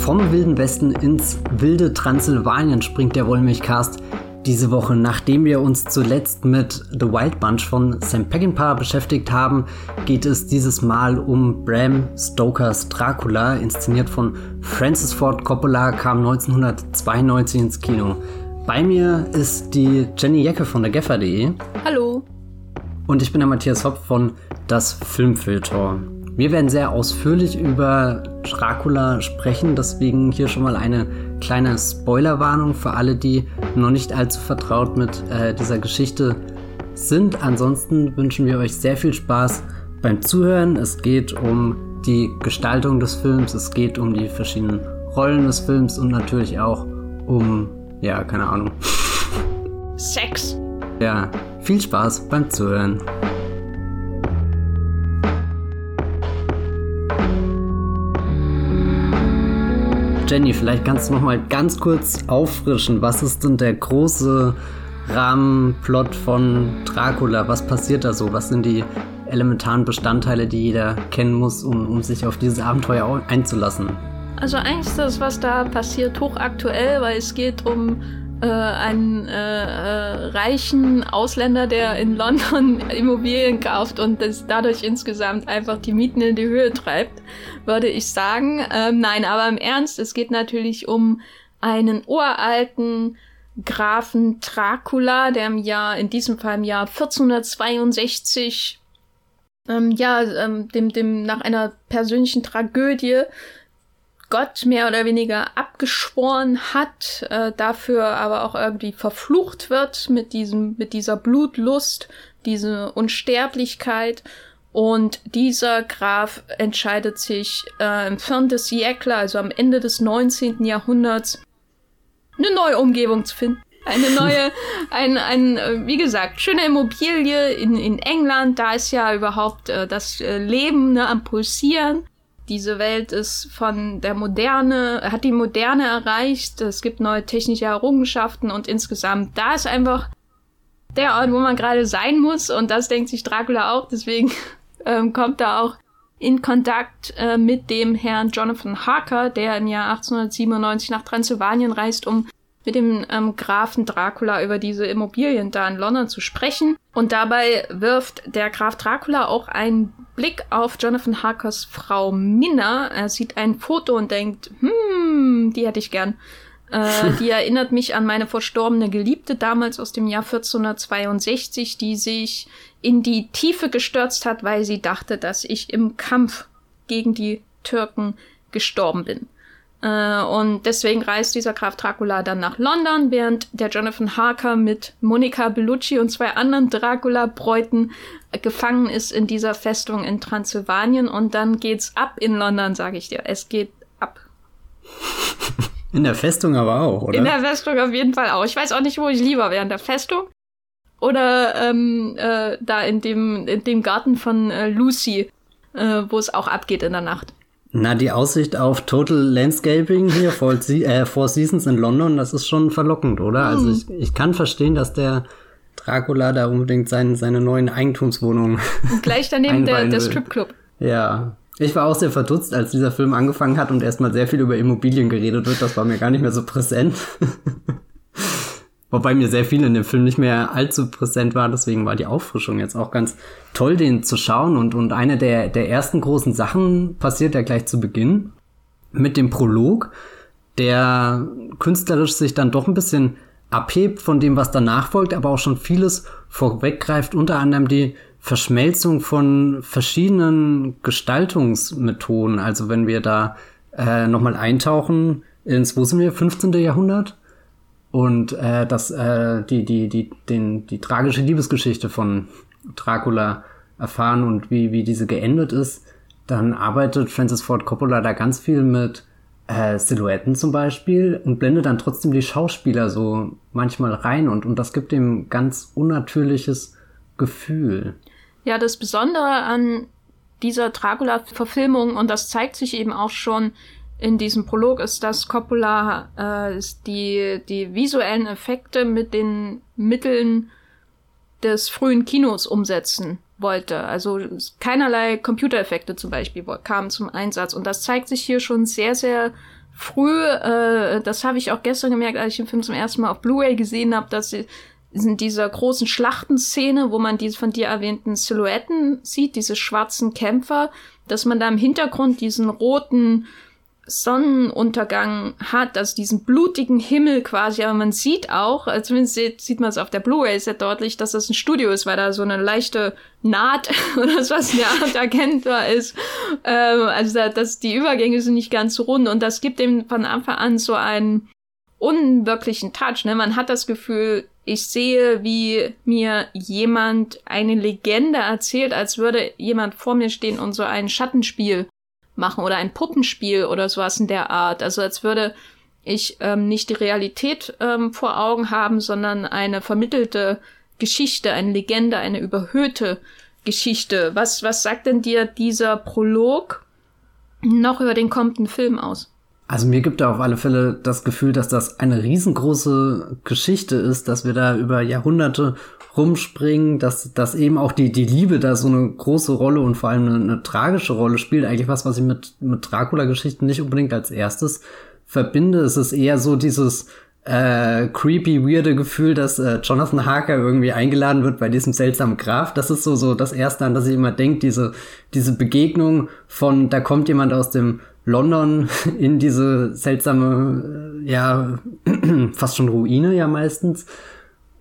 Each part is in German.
Vom Wilden Westen ins wilde Transsilvanien springt der Wollmilchcast diese Woche, nachdem wir uns zuletzt mit The Wild Bunch von Sam Peckinpah beschäftigt haben, geht es dieses Mal um Bram Stokers Dracula, inszeniert von Francis Ford Coppola, kam 1992 ins Kino. Bei mir ist die Jenny Jecke von der Geffer.de. Hallo. Und ich bin der Matthias Hopp von Das Filmfilter. Wir werden sehr ausführlich über Dracula sprechen, deswegen hier schon mal eine kleine Spoilerwarnung für alle, die noch nicht allzu vertraut mit äh, dieser Geschichte sind. Ansonsten wünschen wir euch sehr viel Spaß beim Zuhören. Es geht um die Gestaltung des Films, es geht um die verschiedenen Rollen des Films und natürlich auch um, ja, keine Ahnung. Sex. Ja, viel Spaß beim Zuhören. Jenny, vielleicht kannst du noch mal ganz kurz auffrischen. Was ist denn der große Rahmenplot von Dracula? Was passiert da so? Was sind die elementaren Bestandteile, die jeder kennen muss, um, um sich auf dieses Abenteuer einzulassen? Also eigentlich ist das, was da passiert, hochaktuell, weil es geht um äh, einen äh, äh, reichen Ausländer, der in London Immobilien kauft und das dadurch insgesamt einfach die Mieten in die Höhe treibt, würde ich sagen. Ähm, nein, aber im Ernst, es geht natürlich um einen uralten Grafen Dracula, der im Jahr, in diesem Fall im Jahr 1462 ähm, ja, ähm, dem, dem nach einer persönlichen Tragödie Gott mehr oder weniger abgeschworen hat, äh, dafür aber auch irgendwie verflucht wird mit diesem, mit dieser Blutlust, diese Unsterblichkeit. Und dieser Graf entscheidet sich äh, im Fin des Siècle, also am Ende des 19. Jahrhunderts, eine neue Umgebung zu finden. Eine neue, ein, ein, äh, wie gesagt, schöne Immobilie in, in England. Da ist ja überhaupt äh, das äh, Leben ne, am Pulsieren diese Welt ist von der Moderne, hat die Moderne erreicht, es gibt neue technische Errungenschaften und insgesamt, da ist einfach der Ort, wo man gerade sein muss. Und das denkt sich Dracula auch, deswegen ähm, kommt er auch in Kontakt äh, mit dem Herrn Jonathan Harker, der im Jahr 1897 nach Transsilvanien reist, um mit dem ähm, Grafen Dracula über diese Immobilien da in London zu sprechen. Und dabei wirft der Graf Dracula auch einen Blick auf Jonathan Harkers Frau Minna. Er sieht ein Foto und denkt, hm, die hätte ich gern. Äh, die erinnert mich an meine verstorbene Geliebte damals aus dem Jahr 1462, die sich in die Tiefe gestürzt hat, weil sie dachte, dass ich im Kampf gegen die Türken gestorben bin. Äh, und deswegen reist dieser Graf Dracula dann nach London, während der Jonathan Harker mit Monica Bellucci und zwei anderen Dracula-Bräuten gefangen ist in dieser Festung in Transsilvanien. Und dann geht's ab in London, sage ich dir. Es geht ab. In der Festung aber auch, oder? In der Festung auf jeden Fall auch. Ich weiß auch nicht, wo ich lieber wäre, in der Festung oder ähm, äh, da in dem, in dem Garten von äh, Lucy, äh, wo es auch abgeht in der Nacht. Na, die Aussicht auf Total Landscaping hier vor, äh, Four Seasons in London, das ist schon verlockend, oder? Also hm. Ich, ich kann verstehen, dass der Dracula da unbedingt sein, seine neuen Eigentumswohnungen. Gleich daneben der, der Stripclub. Ja. Ich war auch sehr verdutzt, als dieser Film angefangen hat und erstmal sehr viel über Immobilien geredet wird. Das war mir gar nicht mehr so präsent. Wobei mir sehr viel in dem Film nicht mehr allzu präsent war, deswegen war die Auffrischung jetzt auch ganz toll, den zu schauen. Und, und eine der, der ersten großen Sachen passiert ja gleich zu Beginn mit dem Prolog, der künstlerisch sich dann doch ein bisschen abhebt von dem, was danach folgt, aber auch schon vieles vorweggreift, unter anderem die Verschmelzung von verschiedenen Gestaltungsmethoden. Also wenn wir da äh, nochmal eintauchen ins, wo sind wir, 15. Jahrhundert? Und äh, das, äh, die, die, die, den, die tragische Liebesgeschichte von Dracula erfahren und wie, wie diese geendet ist, dann arbeitet Francis Ford Coppola da ganz viel mit äh, Silhouetten zum Beispiel und blendet dann trotzdem die Schauspieler so manchmal rein und, und das gibt ihm ganz unnatürliches Gefühl. Ja, das Besondere an dieser Dracula-Verfilmung, und das zeigt sich eben auch schon in diesem Prolog ist, dass Coppola äh, die, die visuellen Effekte mit den Mitteln des frühen Kinos umsetzen wollte. Also keinerlei Computereffekte zum Beispiel kamen zum Einsatz. Und das zeigt sich hier schon sehr, sehr früh, äh, das habe ich auch gestern gemerkt, als ich den Film zum ersten Mal auf Blu-ray gesehen habe, dass sie in dieser großen Schlachtenszene, wo man diese von dir erwähnten Silhouetten sieht, diese schwarzen Kämpfer, dass man da im Hintergrund diesen roten Sonnenuntergang hat, also diesen blutigen Himmel quasi, aber man sieht auch, also zumindest sieht, man es auf der Blu-ray sehr deutlich, dass das ein Studio ist, weil da so eine leichte Naht oder so was in der Art erkennbar ist. Ähm, also da, das, die Übergänge sind nicht ganz so rund und das gibt dem von Anfang an so einen unwirklichen Touch. Ne? Man hat das Gefühl, ich sehe, wie mir jemand eine Legende erzählt, als würde jemand vor mir stehen und so ein Schattenspiel machen oder ein Puppenspiel oder sowas in der Art. Also als würde ich ähm, nicht die Realität ähm, vor Augen haben, sondern eine vermittelte Geschichte, eine Legende, eine überhöhte Geschichte. Was, was sagt denn dir dieser Prolog noch über den kommenden Film aus? Also mir gibt er auf alle Fälle das Gefühl, dass das eine riesengroße Geschichte ist, dass wir da über Jahrhunderte rumspringen, dass, dass eben auch die, die Liebe da so eine große Rolle und vor allem eine, eine tragische Rolle spielt. Eigentlich was, was ich mit, mit Dracula-Geschichten nicht unbedingt als erstes verbinde. Es ist eher so dieses äh, creepy, weirde Gefühl, dass äh, Jonathan Harker irgendwie eingeladen wird bei diesem seltsamen Graf. Das ist so, so das Erste, an das ich immer denke, diese, diese Begegnung von, da kommt jemand aus dem London in diese seltsame, äh, ja, fast schon Ruine ja meistens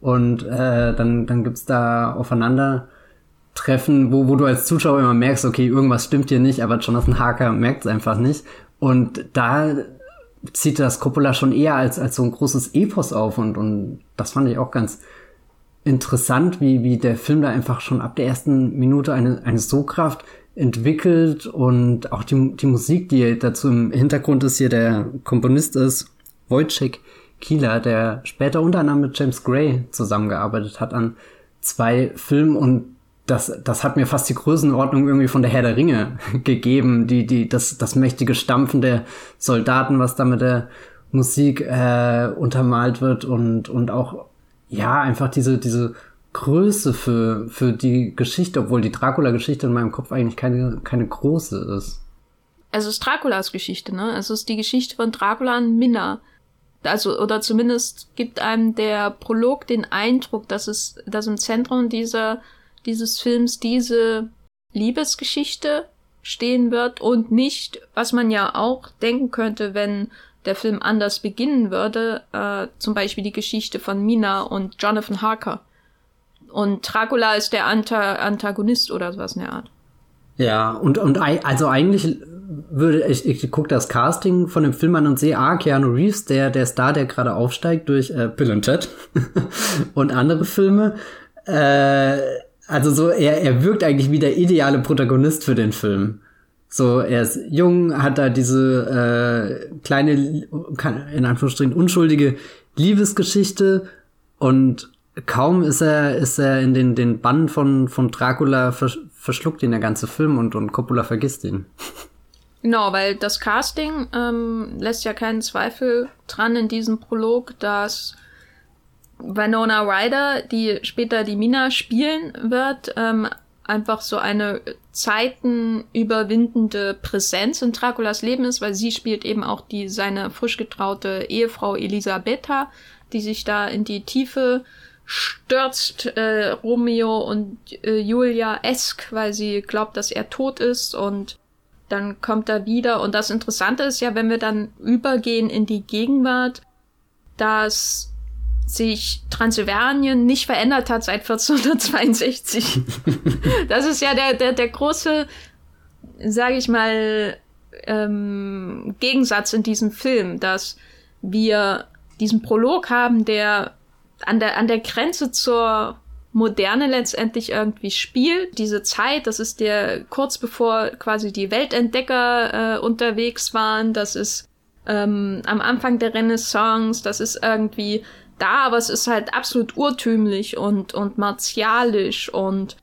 und äh, dann, dann gibt's da Aufeinandertreffen, wo, wo du als Zuschauer immer merkst, okay, irgendwas stimmt hier nicht, aber Jonathan Harker merkt es einfach nicht. Und da zieht das Coppola schon eher als, als so ein großes Epos auf und, und das fand ich auch ganz interessant, wie, wie der Film da einfach schon ab der ersten Minute eine, eine Sogkraft entwickelt und auch die, die Musik, die dazu im Hintergrund ist, hier der Komponist ist, Wojciech Kieler, der später unter anderem mit James Gray zusammengearbeitet hat an zwei Filmen und das, das hat mir fast die Größenordnung irgendwie von der Herr der Ringe gegeben, die, die, das, das mächtige Stampfen der Soldaten, was da mit der Musik äh, untermalt wird und, und auch, ja, einfach diese, diese Größe für, für die Geschichte, obwohl die Dracula-Geschichte in meinem Kopf eigentlich keine, keine große ist. Es ist Draculas Geschichte, ne? Es ist die Geschichte von Dracula und Minna also oder zumindest gibt einem der Prolog den Eindruck, dass es, dass im Zentrum dieser dieses Films diese Liebesgeschichte stehen wird und nicht, was man ja auch denken könnte, wenn der Film anders beginnen würde, äh, zum Beispiel die Geschichte von Mina und Jonathan Harker. Und Dracula ist der Anta Antagonist oder sowas in der Art. Ja, und, und also eigentlich würde ich, ich gucke das Casting von dem Film an und sehe, ah, Keanu Reeves, der, der Star, der gerade aufsteigt durch äh, Bill und Ted und andere Filme. Äh, also so, er, er wirkt eigentlich wie der ideale Protagonist für den Film. So, er ist jung, hat da diese äh, kleine, in Anführungsstrichen unschuldige Liebesgeschichte und kaum ist er, ist er in den, den Bann von, von Dracula verschluckt ihn der ganze Film und, und Coppola vergisst ihn. Genau, weil das Casting ähm, lässt ja keinen Zweifel dran in diesem Prolog, dass Winona Ryder, die später die Mina spielen wird, ähm, einfach so eine zeitenüberwindende Präsenz in Draculas Leben ist, weil sie spielt eben auch die seine frisch getraute Ehefrau Elisabetta, die sich da in die Tiefe stürzt äh, Romeo und äh, Julia esk, weil sie glaubt, dass er tot ist und dann kommt er wieder. Und das Interessante ist ja, wenn wir dann übergehen in die Gegenwart, dass sich Transsilvanien nicht verändert hat seit 1462. das ist ja der, der, der große, sage ich mal, ähm, Gegensatz in diesem Film, dass wir diesen Prolog haben, der an der, an der Grenze zur Moderne letztendlich irgendwie spielt. Diese Zeit, das ist der kurz bevor quasi die Weltentdecker äh, unterwegs waren, das ist ähm, am Anfang der Renaissance, das ist irgendwie da, aber es ist halt absolut urtümlich und, und martialisch und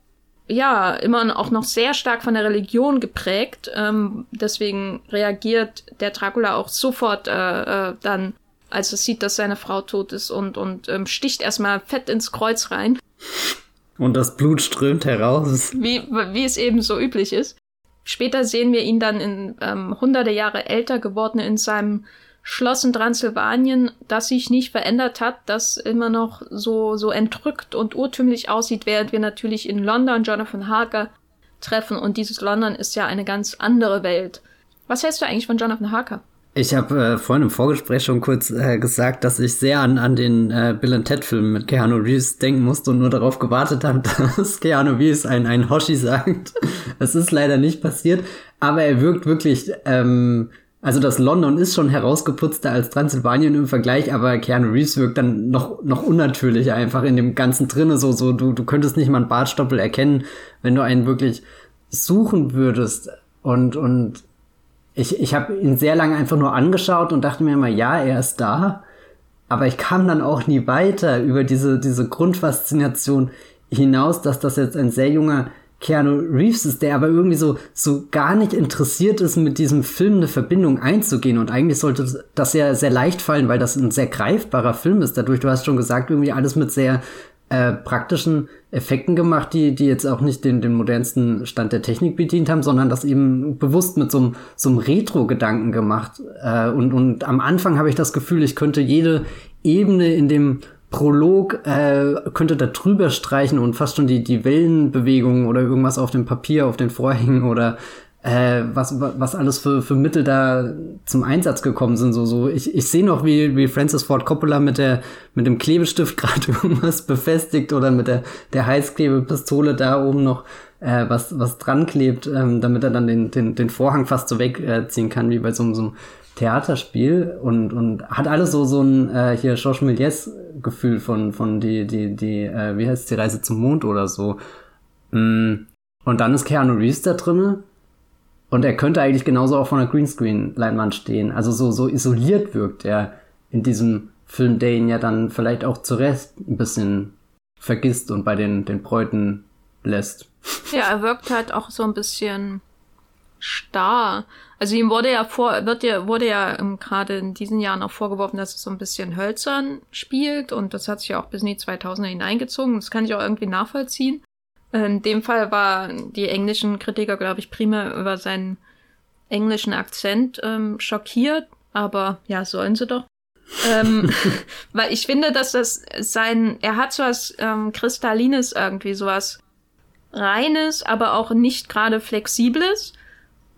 ja, immer auch noch sehr stark von der Religion geprägt. Ähm, deswegen reagiert der Dracula auch sofort äh, äh, dann als er sieht, dass seine Frau tot ist und, und ähm, sticht erstmal fett ins Kreuz rein. Und das Blut strömt heraus. Wie, wie es eben so üblich ist. Später sehen wir ihn dann in ähm, hunderte Jahre älter geworden in seinem Schloss in Transsilvanien, das sich nicht verändert hat, das immer noch so, so entrückt und urtümlich aussieht, während wir natürlich in London Jonathan Harker treffen. Und dieses London ist ja eine ganz andere Welt. Was hältst du eigentlich von Jonathan Harker? Ich habe äh, vorhin im Vorgespräch schon kurz äh, gesagt, dass ich sehr an, an den äh, Bill Ted Film mit Keanu Reeves denken musste und nur darauf gewartet habe, dass Keanu Reeves ein, ein Hoshi sagt. Es ist leider nicht passiert, aber er wirkt wirklich, ähm, also das London ist schon herausgeputzter als Transsilvanien im Vergleich, aber Keanu Reeves wirkt dann noch, noch unnatürlicher einfach in dem Ganzen drinne, so, so, du, du könntest nicht mal einen Bartstoppel erkennen, wenn du einen wirklich suchen würdest und, und ich, ich habe ihn sehr lange einfach nur angeschaut und dachte mir immer, ja, er ist da. Aber ich kam dann auch nie weiter über diese, diese Grundfaszination hinaus, dass das jetzt ein sehr junger Keanu Reeves ist, der aber irgendwie so, so gar nicht interessiert ist, mit diesem Film eine Verbindung einzugehen. Und eigentlich sollte das ja sehr leicht fallen, weil das ein sehr greifbarer Film ist. Dadurch, du hast schon gesagt, irgendwie alles mit sehr äh, praktischen Effekten gemacht, die, die jetzt auch nicht den, den modernsten Stand der Technik bedient haben, sondern das eben bewusst mit so einem, so einem Retro-Gedanken gemacht. Äh, und, und am Anfang habe ich das Gefühl, ich könnte jede Ebene in dem Prolog äh, könnte da drüber streichen und fast schon die, die Wellenbewegungen oder irgendwas auf dem Papier, auf den Vorhängen oder äh, was, was alles für, für Mittel da zum Einsatz gekommen sind. So, so ich, ich sehe noch, wie, wie Francis Ford Coppola mit der mit dem Klebestift gerade irgendwas befestigt oder mit der, der Heißklebepistole da oben noch äh, was, was dran klebt, ähm, damit er dann den, den, den Vorhang fast so wegziehen äh, kann, wie bei so, so einem Theaterspiel und, und hat alles so, so ein äh, hier Georges Méliès Gefühl von, von die, die, die, äh, wie heißt die Reise zum Mond oder so. Mm. Und dann ist Keanu Reeves da drinnen und er könnte eigentlich genauso auch von einer Greenscreen-Leinwand stehen. Also so, so isoliert wirkt er in diesem Film, der ihn ja dann vielleicht auch zurecht ein bisschen vergisst und bei den, den Bräuten lässt. Ja, er wirkt halt auch so ein bisschen starr. Also ihm wurde ja vor, wird ja, wurde ja gerade in diesen Jahren auch vorgeworfen, dass es so ein bisschen hölzern spielt und das hat sich ja auch bis in die 2000er hineingezogen. Das kann ich auch irgendwie nachvollziehen. In dem Fall war die englischen Kritiker, glaube ich, primär über seinen englischen Akzent ähm, schockiert, aber ja, sollen sie doch. ähm, weil ich finde, dass das sein, er hat so was ähm, Kristallines irgendwie, sowas Reines, aber auch nicht gerade Flexibles.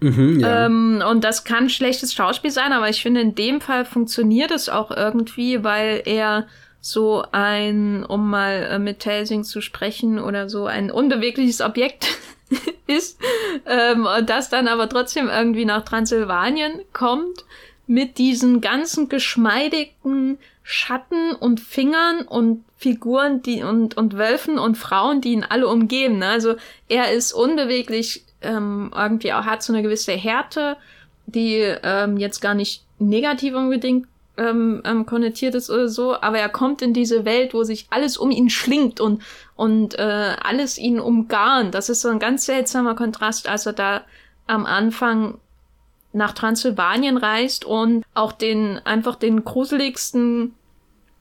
Mhm, ja. ähm, und das kann schlechtes Schauspiel sein, aber ich finde, in dem Fall funktioniert es auch irgendwie, weil er so ein, um mal äh, mit Telsing zu sprechen oder so, ein unbewegliches Objekt ist, ähm, das dann aber trotzdem irgendwie nach Transsilvanien kommt mit diesen ganzen geschmeidigen Schatten und Fingern und Figuren, die und, und Wölfen und Frauen, die ihn alle umgeben. Ne? Also er ist unbeweglich, ähm, irgendwie auch hat so eine gewisse Härte, die ähm, jetzt gar nicht negativ unbedingt ähm, ähm, konnotiert ist oder so, aber er kommt in diese Welt, wo sich alles um ihn schlingt und, und äh, alles ihn umgarnt. Das ist so ein ganz seltsamer Kontrast, als er da am Anfang nach Transsilvanien reist und auch den einfach den gruseligsten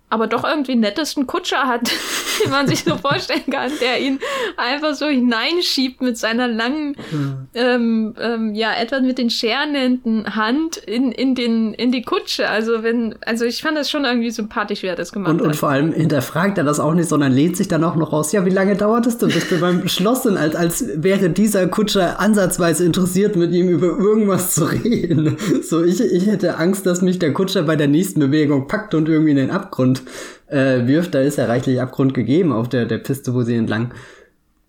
aber doch irgendwie nettesten Kutscher hat, den man sich so vorstellen kann, der ihn einfach so hineinschiebt mit seiner langen, mhm. ähm, ähm, ja, etwa mit den Scherenenden Hand in, in, den, in die Kutsche. Also wenn, also ich fand das schon irgendwie sympathisch, wie er das gemacht und, hat. Und vor allem hinterfragt er das auch nicht, sondern lehnt sich dann auch noch raus. Ja, wie lange dauert es denn, bis wir beim Schloss sind, als, als wäre dieser Kutscher ansatzweise interessiert, mit ihm über irgendwas zu reden. So, ich, ich hätte Angst, dass mich der Kutscher bei der nächsten Bewegung packt und irgendwie in den Abgrund äh, wirft, da ist ja reichlich Abgrund gegeben auf der, der Piste, wo sie entlang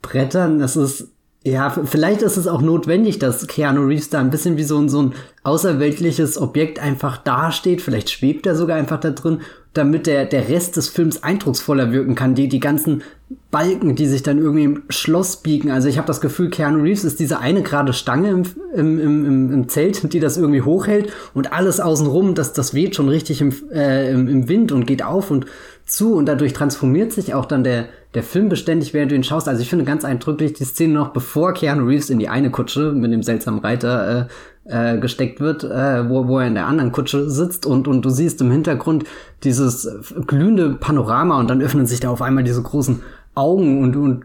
brettern. Das ist, ja, vielleicht ist es auch notwendig, dass Keanu Reeves da ein bisschen wie so ein, so ein außerweltliches Objekt einfach dasteht. Vielleicht schwebt er sogar einfach da drin, damit der, der Rest des Films eindrucksvoller wirken kann. Die, die ganzen Balken, die sich dann irgendwie im Schloss biegen. Also ich habe das Gefühl, Keanu Reeves ist diese eine gerade Stange im, im, im, im Zelt, die das irgendwie hochhält und alles außenrum, das, das weht schon richtig im, äh, im, im Wind und geht auf und zu und dadurch transformiert sich auch dann der, der Film beständig, während du ihn schaust. Also ich finde ganz eindrücklich die Szene noch, bevor Keanu Reeves in die eine Kutsche mit dem seltsamen Reiter äh, äh, gesteckt wird, äh, wo, wo er in der anderen Kutsche sitzt und, und du siehst im Hintergrund dieses glühende Panorama und dann öffnen sich da auf einmal diese großen Augen und, und,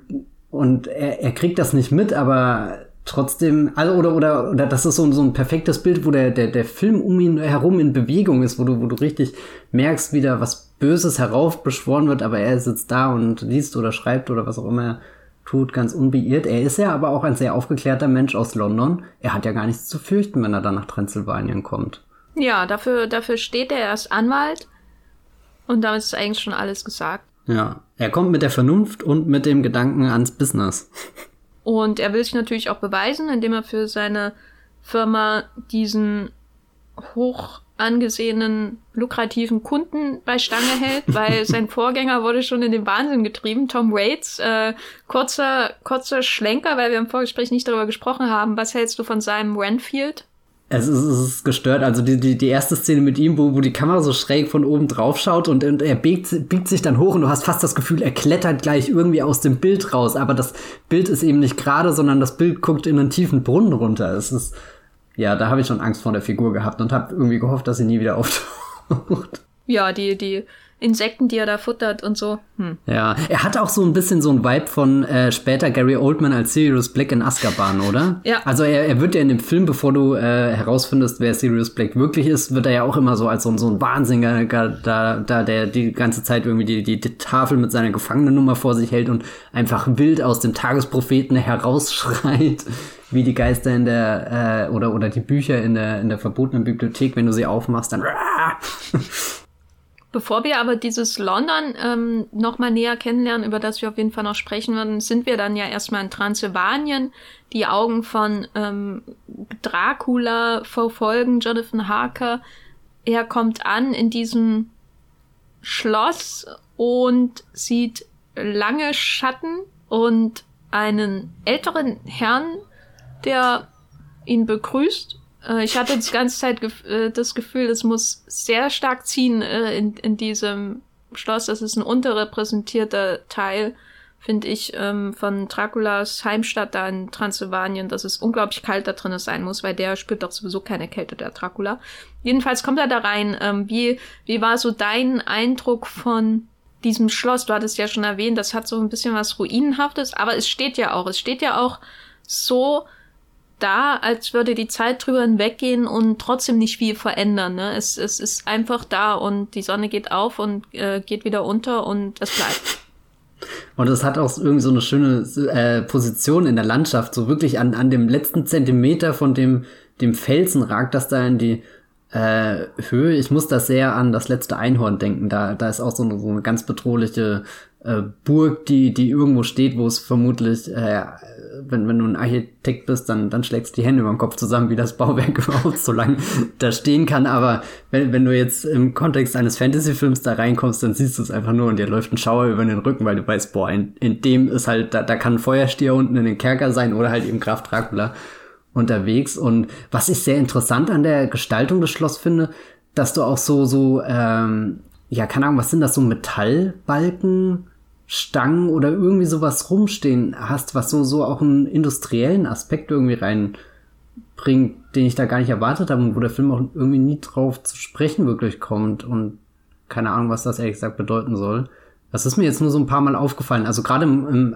und er, er kriegt das nicht mit, aber trotzdem, also oder oder oder das ist so, so ein perfektes Bild, wo der der der Film um ihn herum in Bewegung ist, wo du wo du richtig merkst, wie da was Böses heraufbeschworen wird, aber er sitzt da und liest oder schreibt oder was auch immer tut, ganz unbeirrt. Er ist ja aber auch ein sehr aufgeklärter Mensch aus London. Er hat ja gar nichts zu fürchten, wenn er dann nach Transsilvanien kommt. Ja, dafür dafür steht er als Anwalt und damit ist eigentlich schon alles gesagt. Ja, er kommt mit der Vernunft und mit dem Gedanken ans Business. Und er will sich natürlich auch beweisen, indem er für seine Firma diesen hoch angesehenen, lukrativen Kunden bei Stange hält, weil sein Vorgänger wurde schon in den Wahnsinn getrieben. Tom Waits, äh, kurzer, kurzer Schlenker, weil wir im Vorgespräch nicht darüber gesprochen haben. Was hältst du von seinem Renfield? Es ist, es ist gestört. Also die, die, die erste Szene mit ihm, wo, wo die Kamera so schräg von oben drauf schaut und, und er biegt, biegt sich dann hoch und du hast fast das Gefühl, er klettert gleich irgendwie aus dem Bild raus. Aber das Bild ist eben nicht gerade, sondern das Bild guckt in einen tiefen Brunnen runter. Es ist, ja, da habe ich schon Angst vor der Figur gehabt und habe irgendwie gehofft, dass sie nie wieder auftaucht. Ja, die, die Insekten, die er da futtert und so. Hm. Ja, er hat auch so ein bisschen so ein Vibe von äh, später Gary Oldman als Sirius Black in Azkaban, oder? Ja. Also er, er wird ja in dem Film, bevor du äh, herausfindest, wer Sirius Black wirklich ist, wird er ja auch immer so als so, so ein Wahnsinniger, da, da der die ganze Zeit irgendwie die, die, die Tafel mit seiner Gefangenennummer vor sich hält und einfach wild aus dem Tagespropheten herausschreit wie die Geister in der äh, oder oder die Bücher in der in der verbotenen Bibliothek, wenn du sie aufmachst, dann Bevor wir aber dieses London ähm, nochmal näher kennenlernen, über das wir auf jeden Fall noch sprechen werden, sind wir dann ja erstmal in Transsilvanien. Die Augen von ähm, Dracula verfolgen Jonathan Harker. Er kommt an in diesem Schloss und sieht lange Schatten und einen älteren Herrn, der ihn begrüßt ich hatte die ganze Zeit äh, das Gefühl, es muss sehr stark ziehen äh, in, in diesem Schloss. Das ist ein unterrepräsentierter Teil, finde ich, ähm, von Draculas Heimstatt da in Transsilvanien, dass es unglaublich kalt da drin sein muss, weil der spürt doch sowieso keine Kälte, der Dracula. Jedenfalls kommt er da rein. Ähm, wie, wie war so dein Eindruck von diesem Schloss? Du hattest ja schon erwähnt, das hat so ein bisschen was Ruinenhaftes, aber es steht ja auch, es steht ja auch so, da, als würde die Zeit drüber hinweggehen und trotzdem nicht viel verändern. Ne? Es, es ist einfach da und die Sonne geht auf und äh, geht wieder unter und es bleibt. Und es hat auch irgendwie so eine schöne äh, Position in der Landschaft, so wirklich an, an dem letzten Zentimeter von dem, dem Felsen ragt das da in die äh, Höhe. Ich muss da sehr an das letzte Einhorn denken. Da, da ist auch so eine, so eine ganz bedrohliche äh, Burg, die, die irgendwo steht, wo es vermutlich, äh, wenn, wenn du ein Architekt bist, dann, dann schlägst du die Hände über den Kopf zusammen, wie das Bauwerk überhaupt so lang da stehen kann. Aber wenn, wenn du jetzt im Kontext eines Fantasy-Films da reinkommst, dann siehst du es einfach nur und dir läuft ein Schauer über den Rücken, weil du weißt, boah, in, in dem ist halt, da, da kann ein Feuerstier unten in den Kerker sein oder halt eben Graf Dracula unterwegs. Und was ich sehr interessant an der Gestaltung des Schloss finde, dass du auch so, so, ähm, ja, keine Ahnung, was sind das, so Metallbalken Stangen oder irgendwie sowas rumstehen hast, was so, so auch einen industriellen Aspekt irgendwie reinbringt, den ich da gar nicht erwartet habe und wo der Film auch irgendwie nie drauf zu sprechen wirklich kommt und keine Ahnung, was das ehrlich gesagt bedeuten soll. Das ist mir jetzt nur so ein paar Mal aufgefallen. Also gerade im, im,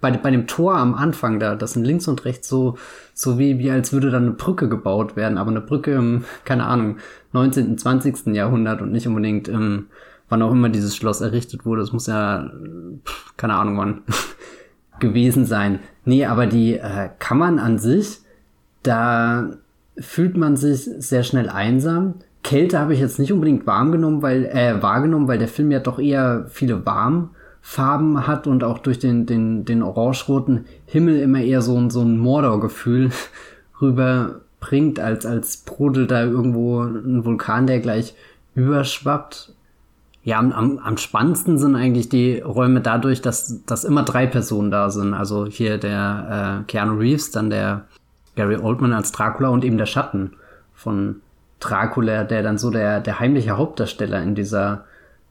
bei, bei dem Tor am Anfang, da, das sind links und rechts so, so wie, wie als würde da eine Brücke gebaut werden, aber eine Brücke im, keine Ahnung, 19., 20. Jahrhundert und nicht unbedingt im wann auch immer dieses Schloss errichtet wurde. Es muss ja, keine Ahnung wann, gewesen sein. Nee, aber die äh, Kammern an sich, da fühlt man sich sehr schnell einsam. Kälte habe ich jetzt nicht unbedingt warm genommen, weil, äh, wahrgenommen, weil der Film ja doch eher viele Warmfarben hat und auch durch den, den, den orange-roten Himmel immer eher so, so ein Mordor-Gefühl rüberbringt, als, als brodelt da irgendwo ein Vulkan, der gleich überschwappt. Ja, am, am, am spannendsten sind eigentlich die Räume dadurch, dass, dass immer drei Personen da sind. Also hier der äh, Keanu Reeves, dann der Gary Oldman als Dracula und eben der Schatten von Dracula, der dann so der, der heimliche Hauptdarsteller in dieser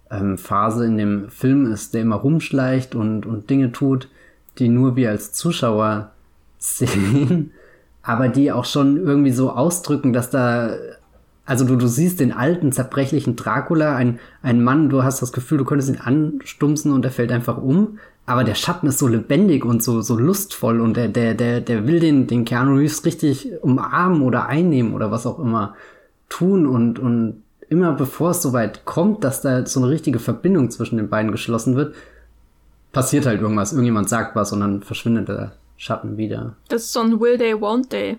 ähm, Phase in dem Film ist, der immer rumschleicht und, und Dinge tut, die nur wir als Zuschauer sehen, aber die auch schon irgendwie so ausdrücken, dass da also du, du siehst den alten, zerbrechlichen Dracula, ein, ein Mann, du hast das Gefühl, du könntest ihn anstumsen und er fällt einfach um. Aber der Schatten ist so lebendig und so, so lustvoll und der, der, der, der will den, den Keanu Reeves richtig umarmen oder einnehmen oder was auch immer tun und, und immer bevor es soweit kommt, dass da so eine richtige Verbindung zwischen den beiden geschlossen wird, passiert halt irgendwas. Irgendjemand sagt was und dann verschwindet der Schatten wieder. Das ist so ein Will Day, Won't Day.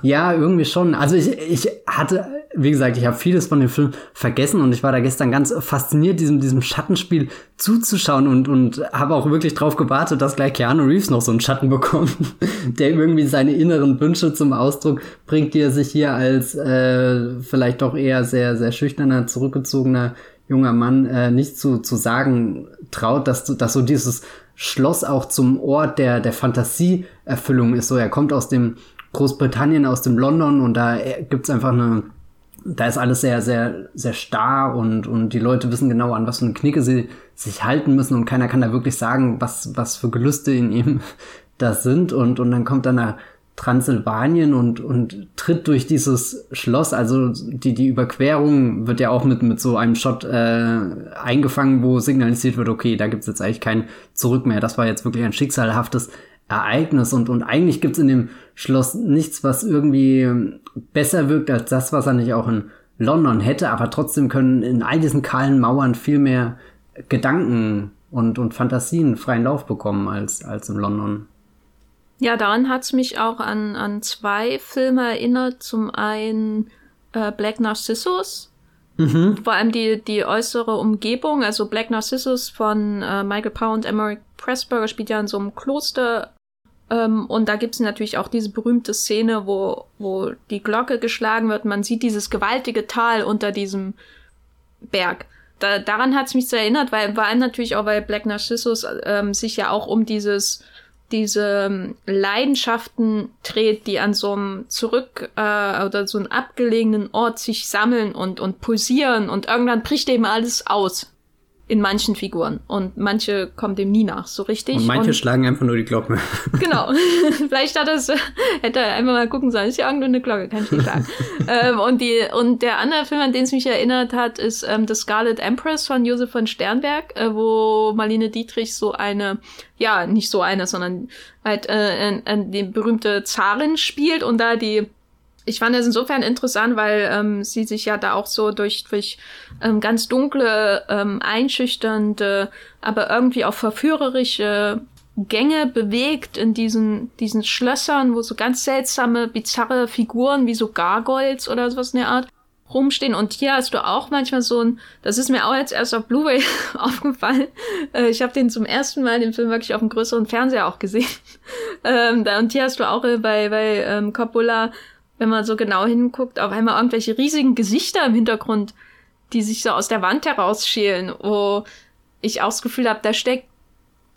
Ja, irgendwie schon. Also ich, ich hatte, wie gesagt, ich habe vieles von dem Film vergessen und ich war da gestern ganz fasziniert, diesem, diesem Schattenspiel zuzuschauen und, und habe auch wirklich drauf gewartet, dass gleich Keanu Reeves noch so einen Schatten bekommt, der irgendwie seine inneren Wünsche zum Ausdruck bringt, die er sich hier als äh, vielleicht doch eher sehr, sehr schüchterner, zurückgezogener junger Mann äh, nicht zu, zu sagen traut, dass, dass so dieses Schloss auch zum Ort der, der Fantasieerfüllung ist. So, er kommt aus dem Großbritannien, aus dem London und da gibt's einfach eine, da ist alles sehr, sehr, sehr starr und, und die Leute wissen genau, an was für eine Knicke sie sich halten müssen und keiner kann da wirklich sagen, was, was für Gelüste in ihm das sind und, und dann kommt dann nach Transsilvanien und, und tritt durch dieses Schloss, also die, die Überquerung wird ja auch mit, mit so einem Shot äh, eingefangen, wo signalisiert wird, okay, da gibt's jetzt eigentlich kein Zurück mehr. Das war jetzt wirklich ein schicksalhaftes Ereignis und, und eigentlich gibt's in dem Schloss nichts, was irgendwie besser wirkt als das, was er nicht auch in London hätte, aber trotzdem können in all diesen kahlen Mauern viel mehr Gedanken und, und Fantasien freien Lauf bekommen als, als in London. Ja, daran hat's mich auch an, an zwei Filme erinnert. Zum einen äh, Black Narcissus, Mhm. Vor allem die, die äußere Umgebung, also Black Narcissus von äh, Michael Power und Emmerich Pressburger spielt ja in so einem Kloster. Ähm, und da gibt es natürlich auch diese berühmte Szene, wo, wo die Glocke geschlagen wird. Man sieht dieses gewaltige Tal unter diesem Berg. Da, daran hat es mich so erinnert, weil vor allem natürlich auch, weil Black Narcissus ähm, sich ja auch um dieses diese ähm, Leidenschaften dreht, die an so einem zurück äh, oder so einem abgelegenen Ort sich sammeln und und pulsieren und irgendwann bricht eben alles aus in manchen Figuren und manche kommen dem nie nach, so richtig. Und manche und, schlagen einfach nur die Glocke. Genau. Vielleicht hat es, hätte er einfach mal gucken sollen, ist ja irgendwo eine Glocke, kann ich nicht sagen. ähm, und die, und der andere Film, an den es mich erinnert hat, ist ähm, The Scarlet Empress von Josef von Sternberg, äh, wo Marlene Dietrich so eine, ja, nicht so eine, sondern halt äh, äh, die berühmte Zarin spielt und da die ich fand das insofern interessant, weil ähm, sie sich ja da auch so durch, durch ähm, ganz dunkle, ähm, einschüchternde, aber irgendwie auch verführerische Gänge bewegt in diesen, diesen Schlössern, wo so ganz seltsame, bizarre Figuren wie so Gargoyles oder sowas in der Art rumstehen. Und hier hast du auch manchmal so ein, das ist mir auch jetzt erst auf Blu-ray aufgefallen. Äh, ich habe den zum ersten Mal den Film wirklich auf dem größeren Fernseher auch gesehen. ähm, und hier hast du auch äh, bei, bei ähm, Coppola wenn man so genau hinguckt, auf einmal irgendwelche riesigen Gesichter im Hintergrund, die sich so aus der Wand herausschälen, wo ich auch das Gefühl habe, da steckt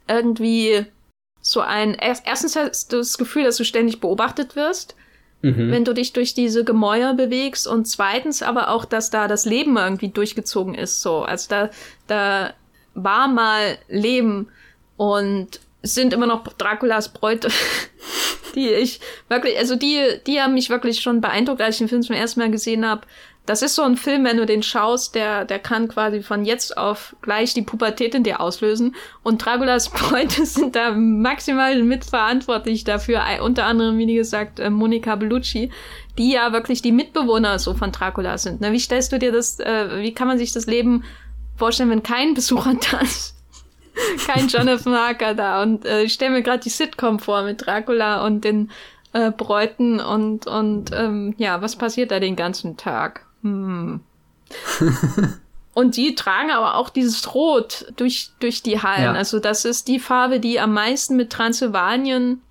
irgendwie so ein. Erstens hast du das Gefühl, dass du ständig beobachtet wirst, mhm. wenn du dich durch diese Gemäuer bewegst, und zweitens aber auch, dass da das Leben irgendwie durchgezogen ist. So, also da, da war mal Leben und sind immer noch Draculas Bräute. die ich wirklich, also die, die haben mich wirklich schon beeindruckt, als ich den Film zum ersten Mal gesehen habe. Das ist so ein Film, wenn du den schaust, der, der kann quasi von jetzt auf gleich die Pubertät in dir auslösen. Und Dragulas Bräute sind da maximal mitverantwortlich dafür. Unter anderem, wie gesagt, äh, Monika Bellucci, die ja wirklich die Mitbewohner so von Dracula sind. Ne? Wie stellst du dir das, äh, wie kann man sich das Leben vorstellen, wenn kein Besucher da ist? kein Jonathan Harker da. Und äh, ich stelle mir gerade die Sitcom vor mit Dracula und den äh, Bräuten und, und ähm, ja, was passiert da den ganzen Tag? Hm. und die tragen aber auch dieses Rot durch, durch die Hallen. Ja. Also das ist die Farbe, die am meisten mit Transsilvanien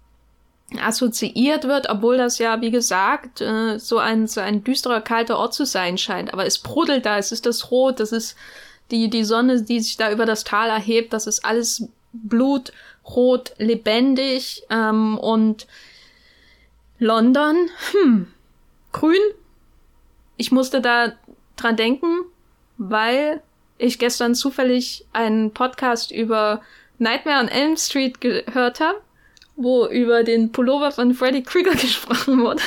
assoziiert wird, obwohl das ja, wie gesagt, äh, so ein, so ein düsterer, kalter Ort zu sein scheint. Aber es brodelt da, es ist das Rot, das ist die, die Sonne, die sich da über das Tal erhebt, das ist alles blutrot, lebendig ähm, und London, hm, grün. Ich musste da dran denken, weil ich gestern zufällig einen Podcast über Nightmare on Elm Street gehört habe, wo über den Pullover von Freddy Krüger gesprochen wurde.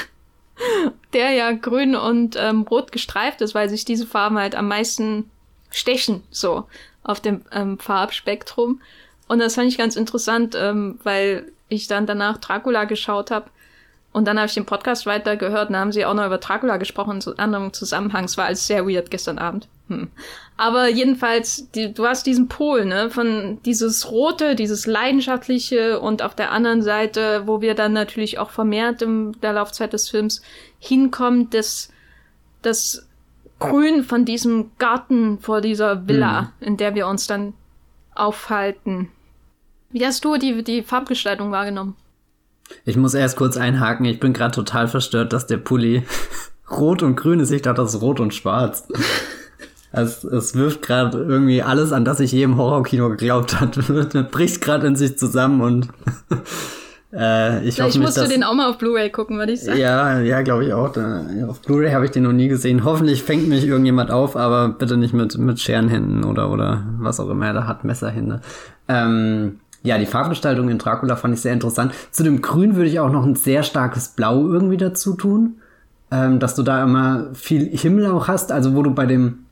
der ja grün und ähm, rot gestreift ist, weil sich diese Farben halt am meisten stechen, so auf dem ähm, Farbspektrum. Und das fand ich ganz interessant, ähm, weil ich dann danach Dracula geschaut habe. Und dann habe ich den Podcast weitergehört und da haben sie auch noch über Dracula gesprochen, in anderem Zusammenhang. Es war alles sehr weird gestern Abend. Hm. Aber jedenfalls, die, du hast diesen Pol, ne, von dieses Rote, dieses Leidenschaftliche und auf der anderen Seite, wo wir dann natürlich auch vermehrt in der Laufzeit des Films hinkommen, das, das Grün von diesem Garten vor dieser Villa, mhm. in der wir uns dann aufhalten. Wie hast du die, die Farbgestaltung wahrgenommen? Ich muss erst kurz einhaken. Ich bin gerade total verstört, dass der Pulli rot und grün ist. Ich dachte, das ist rot und schwarz. Es, es wirft gerade irgendwie alles, an das ich je im Horrorkino geglaubt habe, bricht gerade in sich zusammen und äh, ich Vielleicht hoffe musst nicht, du den auch mal auf Blu-ray gucken, würde ich sagen. Ja, ja, glaube ich auch. Da, auf Blu-ray habe ich den noch nie gesehen. Hoffentlich fängt mich irgendjemand auf, aber bitte nicht mit, mit Scherenhänden oder, oder was auch immer er da hat, Messerhände. Ähm, ja, die Farbgestaltung in Dracula fand ich sehr interessant. Zu dem Grün würde ich auch noch ein sehr starkes Blau irgendwie dazu tun. Ähm, dass du da immer viel Himmel auch hast, also wo du bei dem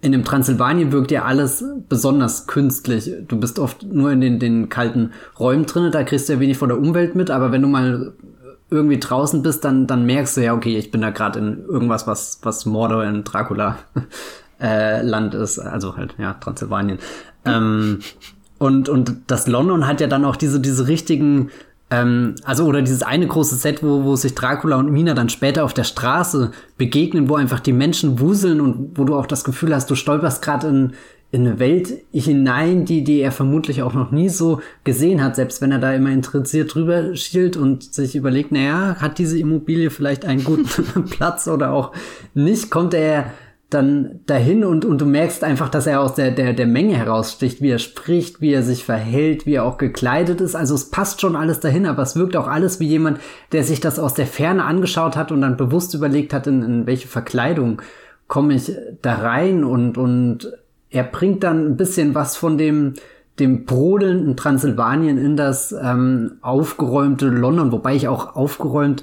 in dem Transsilvanien wirkt ja alles besonders künstlich. Du bist oft nur in den, den kalten Räumen drin, da kriegst du ja wenig von der Umwelt mit, aber wenn du mal irgendwie draußen bist, dann, dann merkst du ja, okay, ich bin da gerade in irgendwas, was, was Mordor in Dracula äh, Land ist, also halt, ja, Transsilvanien. Ähm, und, und das London hat ja dann auch diese, diese richtigen ähm, also, oder dieses eine große Set, wo, wo sich Dracula und Mina dann später auf der Straße begegnen, wo einfach die Menschen wuseln und wo du auch das Gefühl hast, du stolperst gerade in, in eine Welt hinein, die, die er vermutlich auch noch nie so gesehen hat, selbst wenn er da immer interessiert drüber schielt und sich überlegt, naja, hat diese Immobilie vielleicht einen guten Platz oder auch nicht, kommt er dann dahin und, und du merkst einfach, dass er aus der, der, der Menge heraussticht, wie er spricht, wie er sich verhält, wie er auch gekleidet ist. Also es passt schon alles dahin, aber es wirkt auch alles wie jemand, der sich das aus der Ferne angeschaut hat und dann bewusst überlegt hat, in, in welche Verkleidung komme ich da rein und, und er bringt dann ein bisschen was von dem, dem brodelnden Transsilvanien in das ähm, aufgeräumte London, wobei ich auch aufgeräumt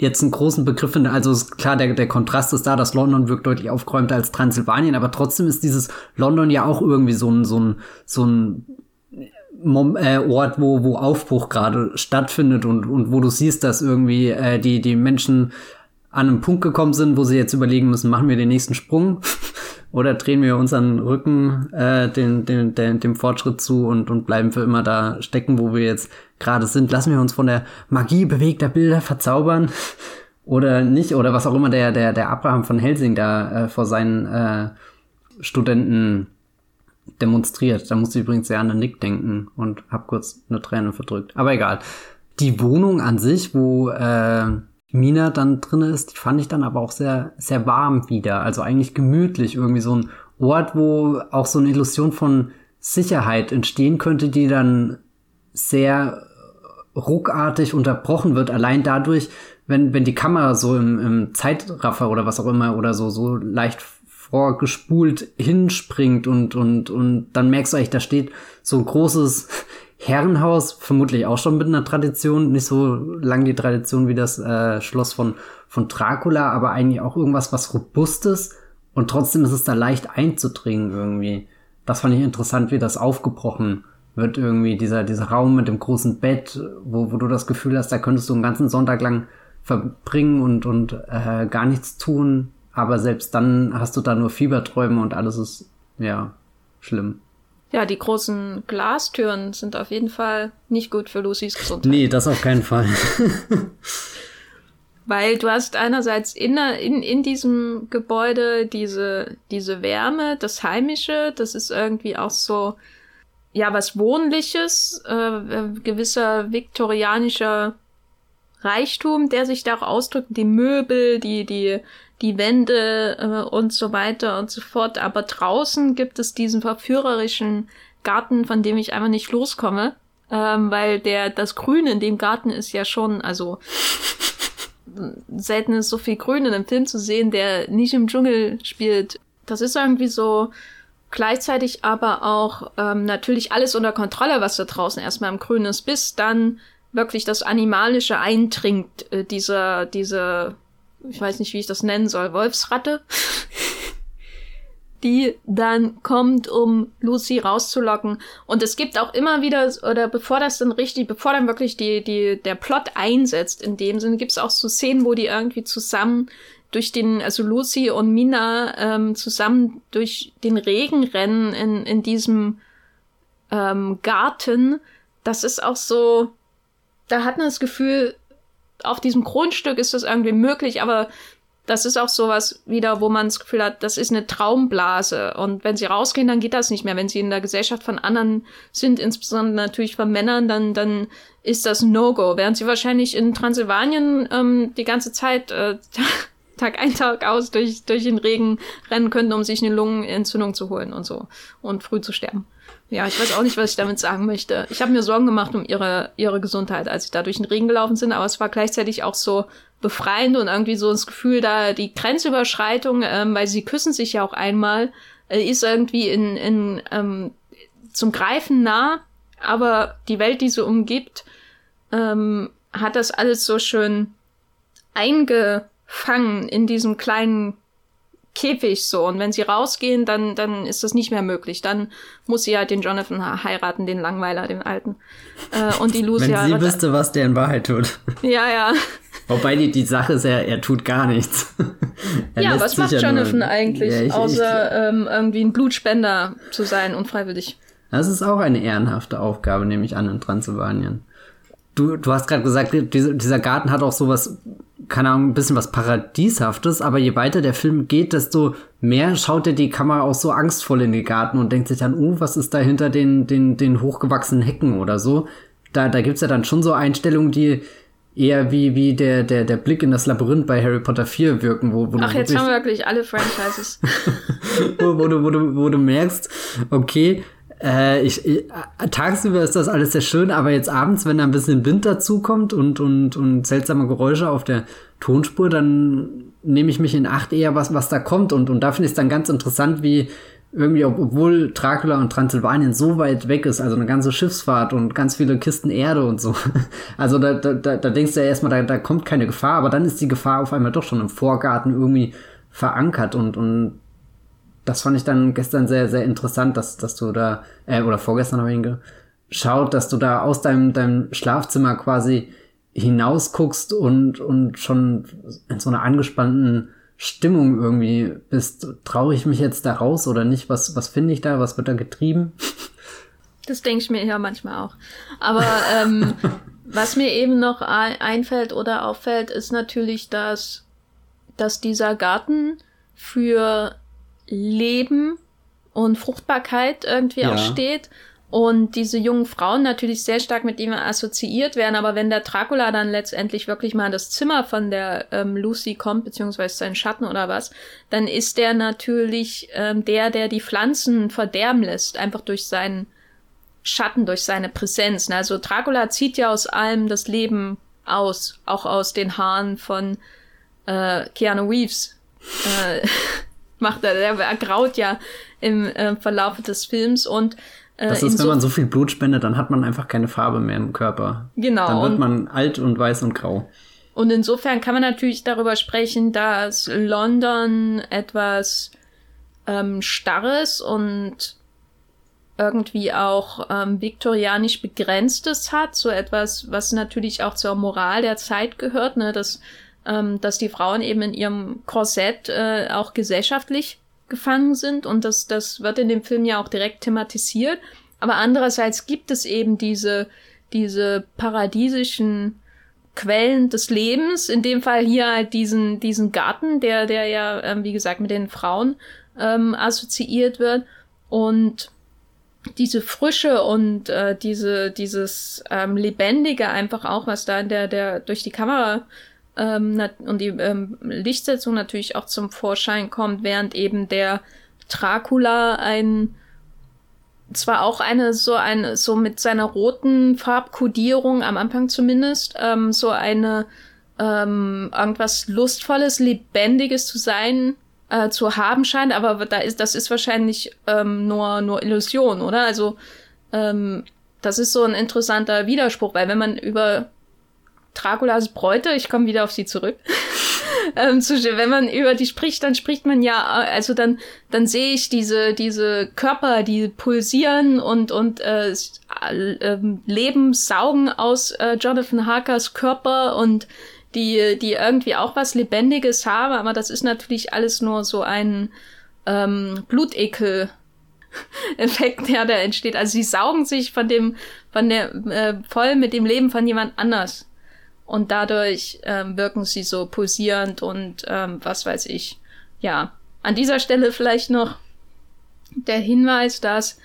jetzt einen großen Begriff finde. Also klar, der, der Kontrast ist da, dass London wirkt deutlich aufgeräumter als Transsilvanien, aber trotzdem ist dieses London ja auch irgendwie so ein, so ein, so ein Mom äh, Ort, wo, wo Aufbruch gerade stattfindet und, und wo du siehst, dass irgendwie äh, die, die Menschen an einem Punkt gekommen sind, wo sie jetzt überlegen müssen, machen wir den nächsten Sprung oder drehen wir unseren Rücken äh, den, den, den, dem Fortschritt zu und, und bleiben für immer da stecken, wo wir jetzt gerade sind. Lassen wir uns von der Magie bewegter Bilder verzaubern oder nicht oder was auch immer der, der, der Abraham von Helsing da äh, vor seinen äh, Studenten demonstriert. Da musste ich übrigens sehr an den Nick denken und hab kurz eine Träne verdrückt. Aber egal. Die Wohnung an sich, wo äh, Mina dann drin ist, die fand ich dann aber auch sehr, sehr warm wieder. Also eigentlich gemütlich, irgendwie so ein Ort, wo auch so eine Illusion von Sicherheit entstehen könnte, die dann sehr ruckartig unterbrochen wird, allein dadurch, wenn, wenn die Kamera so im, im Zeitraffer oder was auch immer oder so, so leicht vorgespult hinspringt und, und, und dann merkst du eigentlich, da steht so ein großes Herrenhaus, vermutlich auch schon mit einer Tradition, nicht so lang die Tradition wie das äh, Schloss von, von Dracula, aber eigentlich auch irgendwas, was Robustes und trotzdem ist es da leicht einzudringen irgendwie. Das fand ich interessant, wie das aufgebrochen wird irgendwie, dieser, dieser Raum mit dem großen Bett, wo, wo du das Gefühl hast, da könntest du einen ganzen Sonntag lang verbringen und, und äh, gar nichts tun, aber selbst dann hast du da nur Fieberträume und alles ist, ja, schlimm. Ja, die großen Glastüren sind auf jeden Fall nicht gut für Lucys Gesundheit. Nee, das auf keinen Fall. Weil du hast einerseits in, in, in diesem Gebäude diese, diese Wärme, das Heimische, das ist irgendwie auch so, ja, was Wohnliches, äh, äh gewisser viktorianischer Reichtum, der sich da auch ausdrückt, die Möbel, die, die, die Wände äh, und so weiter und so fort. Aber draußen gibt es diesen verführerischen Garten, von dem ich einfach nicht loskomme, ähm, weil der das Grün in dem Garten ist ja schon, also selten ist so viel Grün in einem Film zu sehen, der nicht im Dschungel spielt. Das ist irgendwie so gleichzeitig aber auch ähm, natürlich alles unter Kontrolle, was da draußen erstmal im Grün ist, bis dann wirklich das Animalische eindringt, äh, dieser, diese ich weiß nicht, wie ich das nennen soll, Wolfsratte, die dann kommt, um Lucy rauszulocken. Und es gibt auch immer wieder, oder bevor das dann richtig, bevor dann wirklich die, die, der Plot einsetzt, in dem Sinne, gibt es auch so Szenen, wo die irgendwie zusammen durch den, also Lucy und Mina ähm, zusammen durch den Regen rennen in, in diesem ähm, Garten. Das ist auch so, da hat man das Gefühl, auf diesem Grundstück ist das irgendwie möglich, aber das ist auch sowas wieder, wo man das Gefühl hat, das ist eine Traumblase. Und wenn sie rausgehen, dann geht das nicht mehr. Wenn sie in der Gesellschaft von anderen sind, insbesondere natürlich von Männern, dann, dann ist das No-Go. Während sie wahrscheinlich in Transsilvanien ähm, die ganze Zeit äh, Tag ein, Tag aus durch, durch den Regen rennen könnten, um sich eine Lungenentzündung zu holen und so. Und früh zu sterben. Ja, ich weiß auch nicht, was ich damit sagen möchte. Ich habe mir Sorgen gemacht um ihre, ihre Gesundheit, als ich da durch den Regen gelaufen sind, aber es war gleichzeitig auch so befreiend und irgendwie so das Gefühl, da die Grenzüberschreitung, ähm, weil sie küssen sich ja auch einmal, äh, ist irgendwie in, in ähm, zum Greifen nah, aber die Welt, die sie umgibt, ähm, hat das alles so schön eingefangen in diesem kleinen Käfig so. Und wenn sie rausgehen, dann, dann ist das nicht mehr möglich. Dann muss sie halt den Jonathan heiraten, den Langweiler, den Alten. Äh, und die Lucy Wenn sie wüsste, was der in Wahrheit tut. Ja, ja. Wobei die, die Sache ist ja, er tut gar nichts. ja, was macht Jonathan eigentlich, ja, ich, außer ich, ähm, irgendwie ein Blutspender zu sein, unfreiwillig? Das ist auch eine ehrenhafte Aufgabe, nehme ich an, in Transsilvanien. Du, du hast gerade gesagt, dieser Garten hat auch sowas keine Ahnung, ein bisschen was Paradieshaftes, aber je weiter der Film geht, desto mehr schaut er die Kamera auch so angstvoll in den Garten und denkt sich dann, oh, was ist da hinter den, den, den hochgewachsenen Hecken oder so. Da, da gibt's ja dann schon so Einstellungen, die eher wie, wie der, der, der Blick in das Labyrinth bei Harry Potter 4 wirken, wo, wo Ach, jetzt haben wir wirklich alle Franchises. wo, wo, du, wo, du, wo du merkst, okay, äh, ich, ich, tagsüber ist das alles sehr schön, aber jetzt abends, wenn da ein bisschen Wind dazukommt und, und, und seltsame Geräusche auf der Tonspur, dann nehme ich mich in Acht eher, was, was da kommt. Und, und da finde ich es dann ganz interessant, wie irgendwie, obwohl Dracula und Transsilvanien so weit weg ist, also eine ganze Schiffsfahrt und ganz viele Kisten Erde und so. Also da, da, da denkst du ja erstmal, da, da kommt keine Gefahr, aber dann ist die Gefahr auf einmal doch schon im Vorgarten irgendwie verankert und, und das fand ich dann gestern sehr, sehr interessant, dass, dass du da, äh, oder vorgestern habe ich ihn geschaut, dass du da aus deinem, deinem Schlafzimmer quasi hinausguckst und, und schon in so einer angespannten Stimmung irgendwie bist. Traue ich mich jetzt da raus oder nicht? Was, was finde ich da? Was wird da getrieben? Das denke ich mir ja manchmal auch. Aber ähm, was mir eben noch einfällt oder auffällt, ist natürlich, dass, dass dieser Garten für Leben und Fruchtbarkeit irgendwie ja. auch steht. Und diese jungen Frauen natürlich sehr stark mit ihm assoziiert werden, aber wenn der Dracula dann letztendlich wirklich mal in das Zimmer von der ähm, Lucy kommt, beziehungsweise seinen Schatten oder was, dann ist der natürlich ähm, der, der die Pflanzen verderben lässt, einfach durch seinen Schatten, durch seine Präsenz. Also Dracula zieht ja aus allem das Leben aus, auch aus den Haaren von äh, Keanu Reeves. Äh, macht er. Der ergraut ja im äh, Verlauf des Films und äh, das ist, wenn man so viel Blut spendet, dann hat man einfach keine Farbe mehr im Körper. Genau. Dann wird man alt und weiß und grau. Und insofern kann man natürlich darüber sprechen, dass London etwas ähm, Starres und irgendwie auch ähm, viktorianisch begrenztes hat, so etwas, was natürlich auch zur Moral der Zeit gehört, ne, dass ähm, dass die Frauen eben in ihrem Korsett äh, auch gesellschaftlich gefangen sind und das, das wird in dem Film ja auch direkt thematisiert. Aber andererseits gibt es eben diese, diese paradiesischen Quellen des Lebens, in dem Fall hier halt diesen, diesen Garten, der, der ja, ähm, wie gesagt, mit den Frauen ähm, assoziiert wird. Und diese Frische und äh, diese, dieses ähm, Lebendige einfach auch, was da in der, der durch die Kamera ähm, und die ähm, Lichtsetzung natürlich auch zum Vorschein kommt, während eben der Dracula ein zwar auch eine so eine so mit seiner roten Farbkodierung am Anfang zumindest ähm, so eine ähm, irgendwas lustvolles, lebendiges zu sein äh, zu haben scheint, aber da ist das ist wahrscheinlich ähm, nur nur Illusion, oder? Also ähm, das ist so ein interessanter Widerspruch, weil wenn man über Draculas Bräute, ich komme wieder auf sie zurück, ähm, zu, wenn man über die spricht, dann spricht man ja, äh, also dann, dann sehe ich diese, diese Körper, die pulsieren und, und äh, äh, Leben saugen aus äh, Jonathan Harkers Körper und die, die irgendwie auch was Lebendiges haben, aber das ist natürlich alles nur so ein ähm, Blutekel. Effekt, der da entsteht. Also sie saugen sich von dem, von der, äh, voll mit dem Leben von jemand anders. Und dadurch ähm, wirken sie so pulsierend und ähm, was weiß ich. Ja, an dieser Stelle vielleicht noch der Hinweis, dass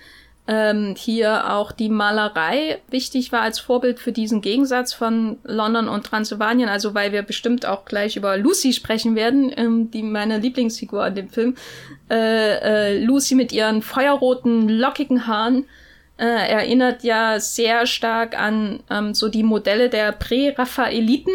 ähm, hier auch die Malerei wichtig war als Vorbild für diesen Gegensatz von London und Transsilvanien. Also weil wir bestimmt auch gleich über Lucy sprechen werden, ähm, die meine Lieblingsfigur in dem Film. Äh, äh, Lucy mit ihren feuerroten, lockigen Haaren äh, erinnert ja sehr stark an ähm, so die Modelle der Prä-Raphaeliten.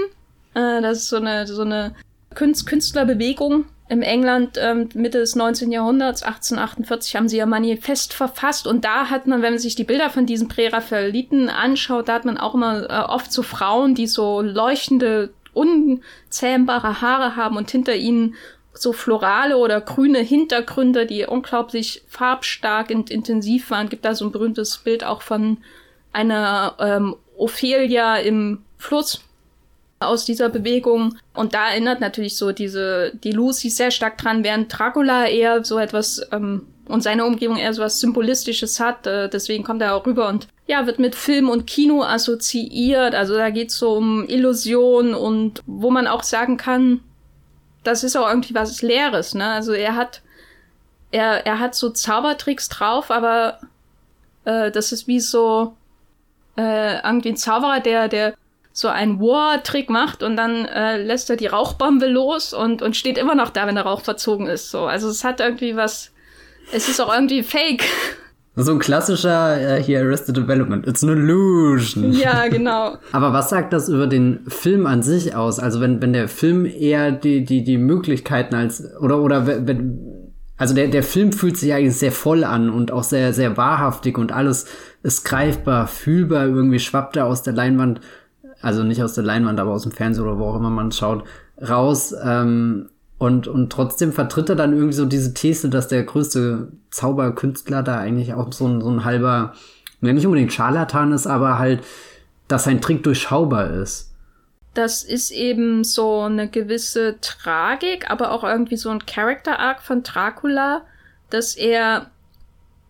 Äh, das ist so eine, so eine Künst Künstlerbewegung, im England ähm, Mitte des 19. Jahrhunderts, 1848, haben sie ihr Manifest verfasst und da hat man, wenn man sich die Bilder von diesen Präraphaeliten anschaut, da hat man auch immer äh, oft so Frauen, die so leuchtende, unzähmbare Haare haben und hinter ihnen so florale oder grüne Hintergründe, die unglaublich farbstark und intensiv waren. Gibt da so ein berühmtes Bild auch von einer ähm, Ophelia im Fluss aus dieser Bewegung. Und da erinnert natürlich so diese, die Lucy sehr stark dran, während Dracula eher so etwas, ähm, und seine Umgebung eher so was Symbolistisches hat. Äh, deswegen kommt er auch rüber und ja, wird mit Film und Kino assoziiert. Also da geht's so um Illusion und wo man auch sagen kann, das ist auch irgendwie was Leeres, ne? Also er hat, er, er hat so Zaubertricks drauf, aber äh, das ist wie so äh, irgendwie ein Zauberer, der, der so einen War-Trick macht und dann äh, lässt er die Rauchbombe los und, und steht immer noch da, wenn der Rauch verzogen ist. So, also es hat irgendwie was. Es ist auch irgendwie fake. So ein klassischer äh, hier Arrested Development. It's an illusion. Ja, genau. Aber was sagt das über den Film an sich aus? Also wenn, wenn der Film eher die, die, die Möglichkeiten als oder oder wenn also der, der Film fühlt sich eigentlich sehr voll an und auch sehr, sehr wahrhaftig und alles ist greifbar, fühlbar, irgendwie schwappt er aus der Leinwand also nicht aus der Leinwand, aber aus dem Fernsehen oder wo auch immer man schaut, raus. Ähm, und, und trotzdem vertritt er dann irgendwie so diese These, dass der größte Zauberkünstler da eigentlich auch so ein, so ein halber, ja nicht unbedingt Scharlatan ist, aber halt, dass sein Trick durchschaubar ist. Das ist eben so eine gewisse Tragik, aber auch irgendwie so ein Character Arc von Dracula, dass er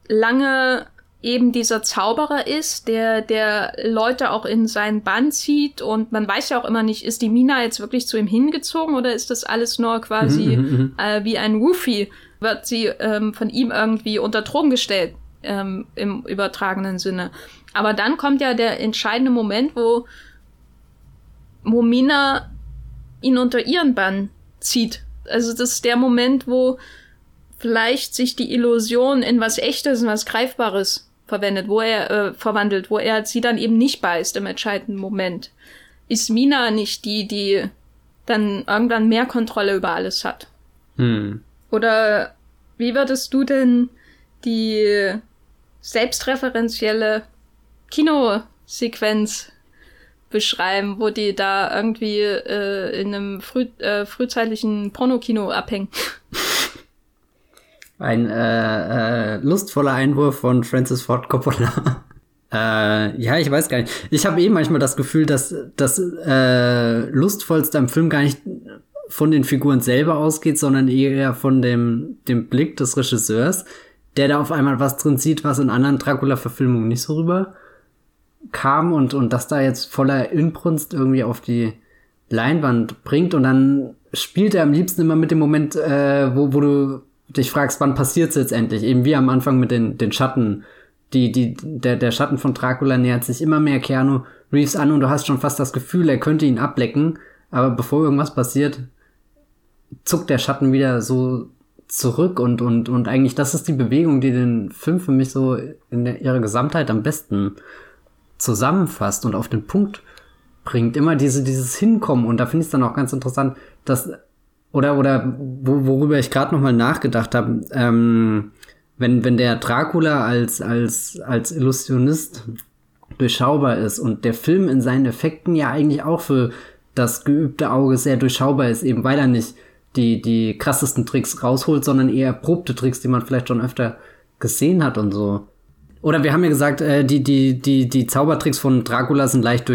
lange eben dieser Zauberer ist, der, der Leute auch in seinen Bann zieht und man weiß ja auch immer nicht, ist die Mina jetzt wirklich zu ihm hingezogen oder ist das alles nur quasi mhm, mhm, mhm. äh, wie ein Roofie? Wird sie ähm, von ihm irgendwie unter Drogen gestellt ähm, im übertragenen Sinne? Aber dann kommt ja der entscheidende Moment, wo Momina ihn unter ihren Bann zieht. Also das ist der Moment, wo vielleicht sich die Illusion in was Echtes, in was Greifbares verwendet, wo er äh, verwandelt, wo er sie dann eben nicht beißt im entscheidenden Moment. Ist Mina nicht die, die dann irgendwann mehr Kontrolle über alles hat? Hm. Oder wie würdest du denn die selbstreferenzielle Kinosequenz beschreiben, wo die da irgendwie äh, in einem früh, äh, frühzeitlichen Pornokino abhängen? Ein äh, äh, lustvoller Einwurf von Francis Ford Coppola. äh, ja, ich weiß gar nicht. Ich habe eh manchmal das Gefühl, dass das äh, lustvollste am Film gar nicht von den Figuren selber ausgeht, sondern eher von dem, dem Blick des Regisseurs, der da auf einmal was drin sieht, was in anderen Dracula-Verfilmungen nicht so rüber kam und, und das da jetzt voller Inbrunst irgendwie auf die Leinwand bringt und dann spielt er am liebsten immer mit dem Moment, äh, wo, wo du dich fragst, wann passiert's jetzt endlich? Eben wie am Anfang mit den, den Schatten. Die, die, der, der Schatten von Dracula nähert sich immer mehr Keanu Reeves an und du hast schon fast das Gefühl, er könnte ihn ablecken, aber bevor irgendwas passiert, zuckt der Schatten wieder so zurück und, und, und eigentlich das ist die Bewegung, die den Film für mich so in der, ihrer Gesamtheit am besten zusammenfasst und auf den Punkt bringt. Immer diese, dieses Hinkommen und da finde ich es dann auch ganz interessant, dass oder oder wo, worüber ich gerade noch mal nachgedacht habe, ähm, wenn wenn der Dracula als als als Illusionist durchschaubar ist und der Film in seinen Effekten ja eigentlich auch für das geübte Auge sehr durchschaubar ist, eben weil er nicht die, die krassesten Tricks rausholt, sondern eher erprobte Tricks, die man vielleicht schon öfter gesehen hat und so. Oder wir haben ja gesagt, äh, die, die, die, die Zaubertricks von Dracula sind leicht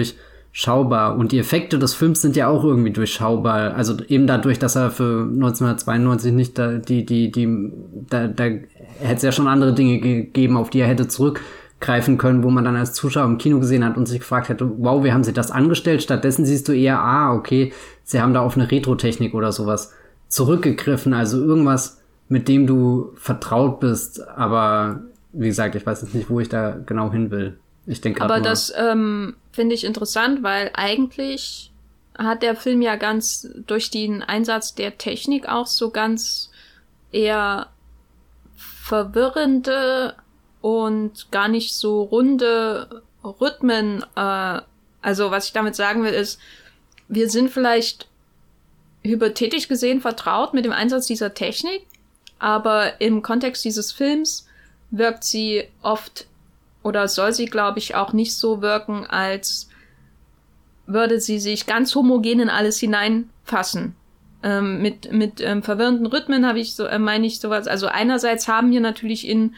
durchschaubar und die Effekte des Films sind ja auch irgendwie durchschaubar. Also eben dadurch, dass er für 1992 nicht da, die, die, die, da, da hätte es ja schon andere Dinge gegeben, auf die er hätte zurückgreifen können, wo man dann als Zuschauer im Kino gesehen hat und sich gefragt hätte, wow, wie haben sie das angestellt? Stattdessen siehst du eher, ah, okay, sie haben da auf eine Retro-Technik oder sowas zurückgegriffen, also irgendwas, mit dem du vertraut bist, aber wie gesagt, ich weiß jetzt nicht, wo ich da genau hin will. Ich denke Aber das ähm, finde ich interessant, weil eigentlich hat der Film ja ganz durch den Einsatz der Technik auch so ganz eher verwirrende und gar nicht so runde Rhythmen. Äh, also was ich damit sagen will, ist, wir sind vielleicht hypothetisch gesehen vertraut mit dem Einsatz dieser Technik, aber im Kontext dieses Films wirkt sie oft oder soll sie, glaube ich, auch nicht so wirken, als würde sie sich ganz homogen in alles hineinfassen. Ähm, mit mit ähm, verwirrenden Rhythmen habe ich so, äh, meine ich sowas. Also einerseits haben wir natürlich in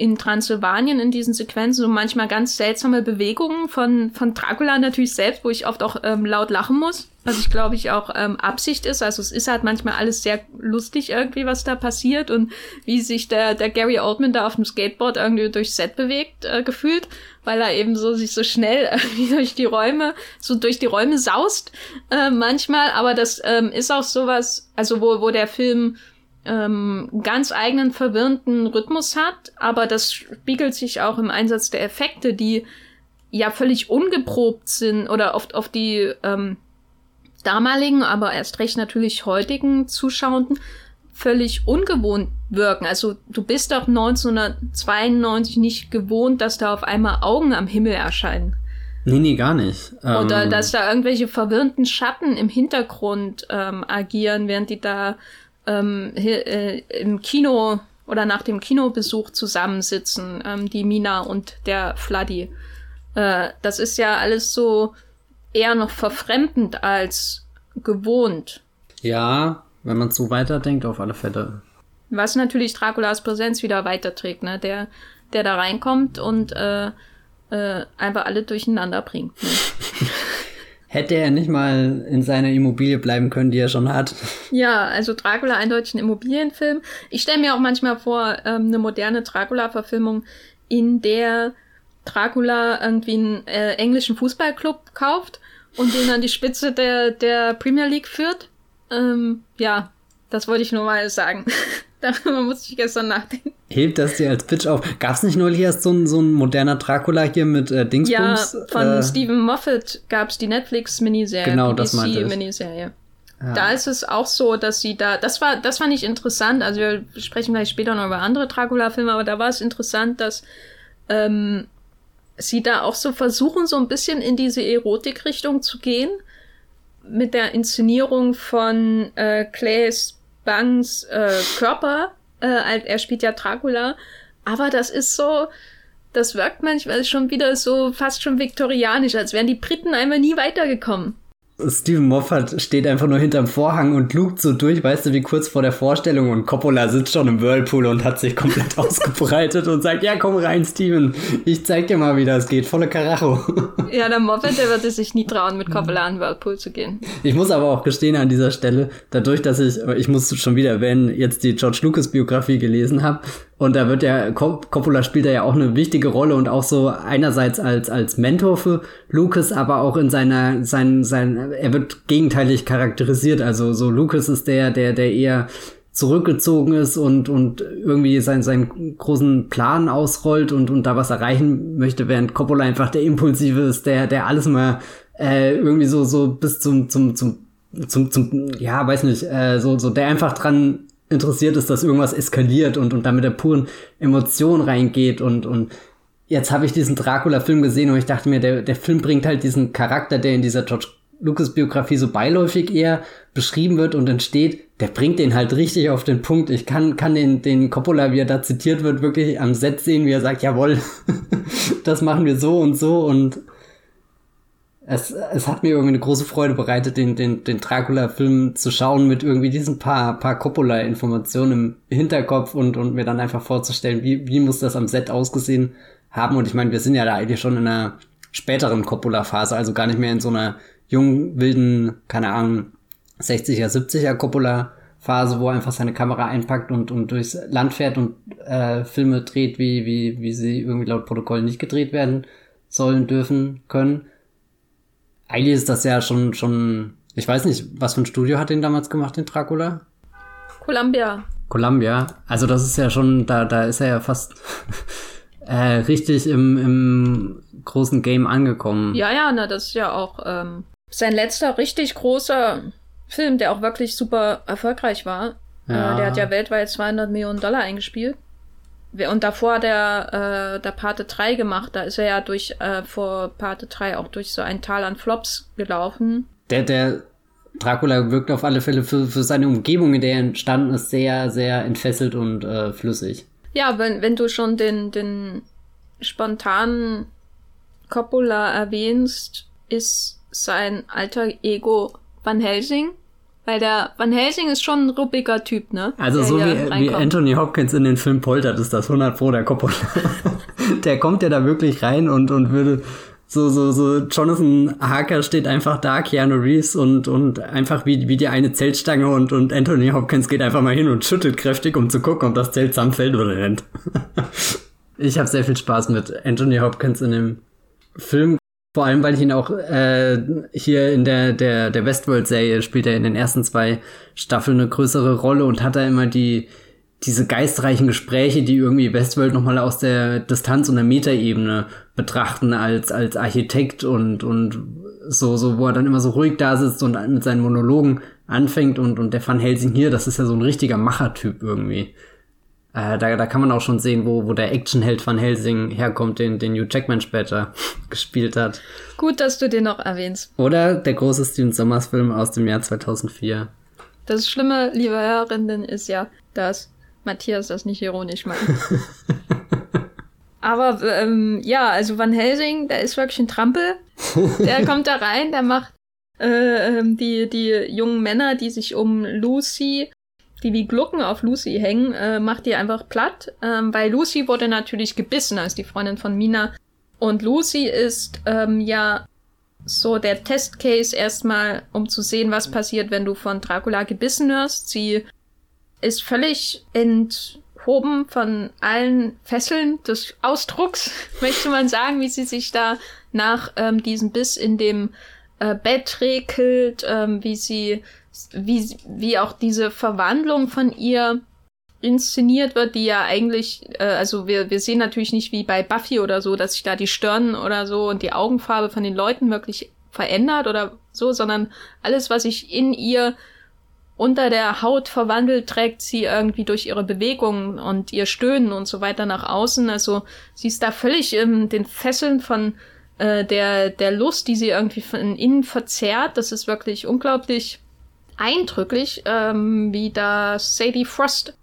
in Transsilvanien in diesen Sequenzen so manchmal ganz seltsame Bewegungen von, von Dracula natürlich selbst, wo ich oft auch ähm, laut lachen muss. Was ich glaube ich auch ähm, Absicht ist. Also es ist halt manchmal alles sehr lustig irgendwie, was da passiert und wie sich der, der Gary Oldman da auf dem Skateboard irgendwie durchs Set bewegt, äh, gefühlt, weil er eben so sich so schnell irgendwie durch die Räume, so durch die Räume saust äh, manchmal. Aber das ähm, ist auch sowas, also wo, wo der Film ähm, ganz eigenen verwirrenden Rhythmus hat, aber das spiegelt sich auch im Einsatz der Effekte, die ja völlig ungeprobt sind oder oft auf die ähm, damaligen, aber erst recht natürlich heutigen Zuschauenden völlig ungewohnt wirken. Also du bist doch 1992 nicht gewohnt, dass da auf einmal Augen am Himmel erscheinen. Nee, nee, gar nicht. Oder ähm, dass da irgendwelche verwirrten Schatten im Hintergrund ähm, agieren, während die da ähm, äh, im Kino oder nach dem Kinobesuch zusammensitzen, ähm, die Mina und der Fladdy. Äh, das ist ja alles so eher noch verfremdend als gewohnt. Ja, wenn man so weiterdenkt, auf alle Fälle. Was natürlich Draculas Präsenz wieder weiterträgt, ne? Der, der da reinkommt und äh, äh, einfach alle durcheinander bringt. Ne? Hätte er nicht mal in seiner Immobilie bleiben können, die er schon hat. Ja, also Dracula eindeutig ein Immobilienfilm. Ich stelle mir auch manchmal vor, ähm, eine moderne Dracula-Verfilmung, in der Dracula irgendwie einen äh, englischen Fußballclub kauft und den an die Spitze der, der Premier League führt. Ähm, ja, das wollte ich nur mal sagen. Darüber musste ich gestern nachdenken. Hebt das dir als Pitch auf? Gab es nicht neulich erst so ein, so ein moderner Dracula hier mit äh, Dingsbums? Ja, von äh, Stephen Moffat gab es die Netflix-Miniserie. Genau, das meinte ich. Miniserie. Ja. Da ist es auch so, dass sie da, das war, das fand ich interessant. Also wir sprechen gleich später noch über andere Dracula-Filme, aber da war es interessant, dass ähm, sie da auch so versuchen, so ein bisschen in diese Erotik-Richtung zu gehen mit der Inszenierung von äh, Claes Bangs äh, Körper. Äh, er spielt ja Dracula. Aber das ist so, das wirkt manchmal schon wieder so fast schon viktorianisch, als wären die Briten einmal nie weitergekommen. Steven Moffat steht einfach nur hinterm Vorhang und lugt so durch, weißt du, wie kurz vor der Vorstellung und Coppola sitzt schon im Whirlpool und hat sich komplett ausgebreitet und sagt, ja, komm rein, Steven, ich zeig dir mal, wie das geht, volle Karacho. Ja, der Moffat, der würde sich nie trauen, mit Coppola in den Whirlpool zu gehen. Ich muss aber auch gestehen an dieser Stelle, dadurch, dass ich, ich muss schon wieder erwähnen, jetzt die George Lucas Biografie gelesen habe, und da wird ja, Coppola spielt da ja auch eine wichtige Rolle und auch so einerseits als, als Mentor für Lucas, aber auch in seiner, sein, sein, er wird gegenteilig charakterisiert. Also so Lucas ist der, der, der eher zurückgezogen ist und, und irgendwie seinen, seinen großen Plan ausrollt und, und da was erreichen möchte, während Coppola einfach der Impulsive ist, der, der alles mal äh, irgendwie so, so bis zum, zum, zum, zum, zum, ja, weiß nicht, äh, so, so, der einfach dran interessiert ist, dass irgendwas eskaliert und, und da mit der puren Emotion reingeht und, und jetzt habe ich diesen Dracula-Film gesehen und ich dachte mir, der, der Film bringt halt diesen Charakter, der in dieser George Lucas-Biografie so beiläufig eher beschrieben wird und entsteht, der bringt den halt richtig auf den Punkt. Ich kann, kann den, den Coppola, wie er da zitiert wird, wirklich am Set sehen, wie er sagt, jawohl, das machen wir so und so und es, es hat mir irgendwie eine große Freude bereitet, den, den, den Dracula-Film zu schauen mit irgendwie diesen paar, paar Coppola-Informationen im Hinterkopf und, und mir dann einfach vorzustellen, wie, wie muss das am Set ausgesehen haben. Und ich meine, wir sind ja da eigentlich schon in einer späteren Coppola-Phase, also gar nicht mehr in so einer jungen, wilden, keine Ahnung, 60er, 70er Coppola-Phase, wo er einfach seine Kamera einpackt und, und durchs Land fährt und äh, Filme dreht, wie, wie, wie sie irgendwie laut Protokoll nicht gedreht werden sollen, dürfen, können. Eigentlich ist das ja schon, schon, ich weiß nicht, was für ein Studio hat den damals gemacht, den Dracula? Columbia. Columbia. Also das ist ja schon, da, da ist er ja fast äh, richtig im, im großen Game angekommen. Ja, ja, na, das ist ja auch ähm, sein letzter richtig großer Film, der auch wirklich super erfolgreich war. Ja. Äh, der hat ja weltweit 200 Millionen Dollar eingespielt. Und davor hat er äh, der Pate 3 gemacht. Da ist er ja durch äh, vor Pate 3 auch durch so ein Tal an Flops gelaufen. Der, der Dracula wirkt auf alle Fälle für, für seine Umgebung, in der er entstanden ist, sehr, sehr entfesselt und äh, flüssig. Ja, wenn, wenn du schon den, den spontanen Coppola erwähnst, ist sein alter Ego Van Helsing. Weil der Van Helsing ist schon ein ruppiger Typ, ne? Also so wie, wie Anthony Hopkins in den Film poltert, ist das 100 Pro der Coppola. der kommt ja da wirklich rein und, und würde so, so, so, Jonathan Harker steht einfach da, Keanu Reeves und, und einfach wie, wie die eine Zeltstange und, und Anthony Hopkins geht einfach mal hin und schüttelt kräftig, um zu gucken, ob das Zelt zusammenfällt oder nicht. ich habe sehr viel Spaß mit Anthony Hopkins in dem Film. Vor allem, weil ich ihn auch äh, hier in der, der, der Westworld-Serie spielt er in den ersten zwei Staffeln eine größere Rolle und hat da immer die, diese geistreichen Gespräche, die irgendwie Westworld nochmal aus der Distanz und der Metaebene betrachten als, als Architekt und, und so, so, wo er dann immer so ruhig da sitzt und mit seinen Monologen anfängt und, und der Van Helsing hier, das ist ja so ein richtiger Machertyp irgendwie. Äh, da, da kann man auch schon sehen, wo, wo der Actionheld Van Helsing herkommt, den, den Hugh Jackman später gespielt hat. Gut, dass du den noch erwähnst. Oder der große Steven Sommers Film aus dem Jahr 2004. Das Schlimme, liebe Hörerinnen, ist ja, dass Matthias das nicht ironisch meint. Aber ähm, ja, also Van Helsing, der ist wirklich ein Trampel. Der kommt da rein, der macht äh, ähm, die, die jungen Männer, die sich um Lucy, die wie Glucken auf Lucy hängen, äh, macht die einfach platt. Ähm, weil Lucy wurde natürlich gebissen als die Freundin von Mina. Und Lucy ist ähm, ja so der Testcase erstmal, um zu sehen, was passiert, wenn du von Dracula gebissen wirst. Sie ist völlig enthoben von allen Fesseln des Ausdrucks, möchte man sagen, wie sie sich da nach ähm, diesem Biss in dem äh, Bett regelt, ähm, wie sie, wie, wie auch diese Verwandlung von ihr inszeniert wird, die ja eigentlich, äh, also wir, wir sehen natürlich nicht wie bei Buffy oder so, dass sich da die Stirn oder so und die Augenfarbe von den Leuten wirklich verändert oder so, sondern alles, was sich in ihr unter der Haut verwandelt, trägt sie irgendwie durch ihre Bewegungen und ihr Stöhnen und so weiter nach außen. Also sie ist da völlig in den Fesseln von äh, der, der Lust, die sie irgendwie von innen verzerrt. Das ist wirklich unglaublich eindrücklich, ähm, wie da Sadie Frost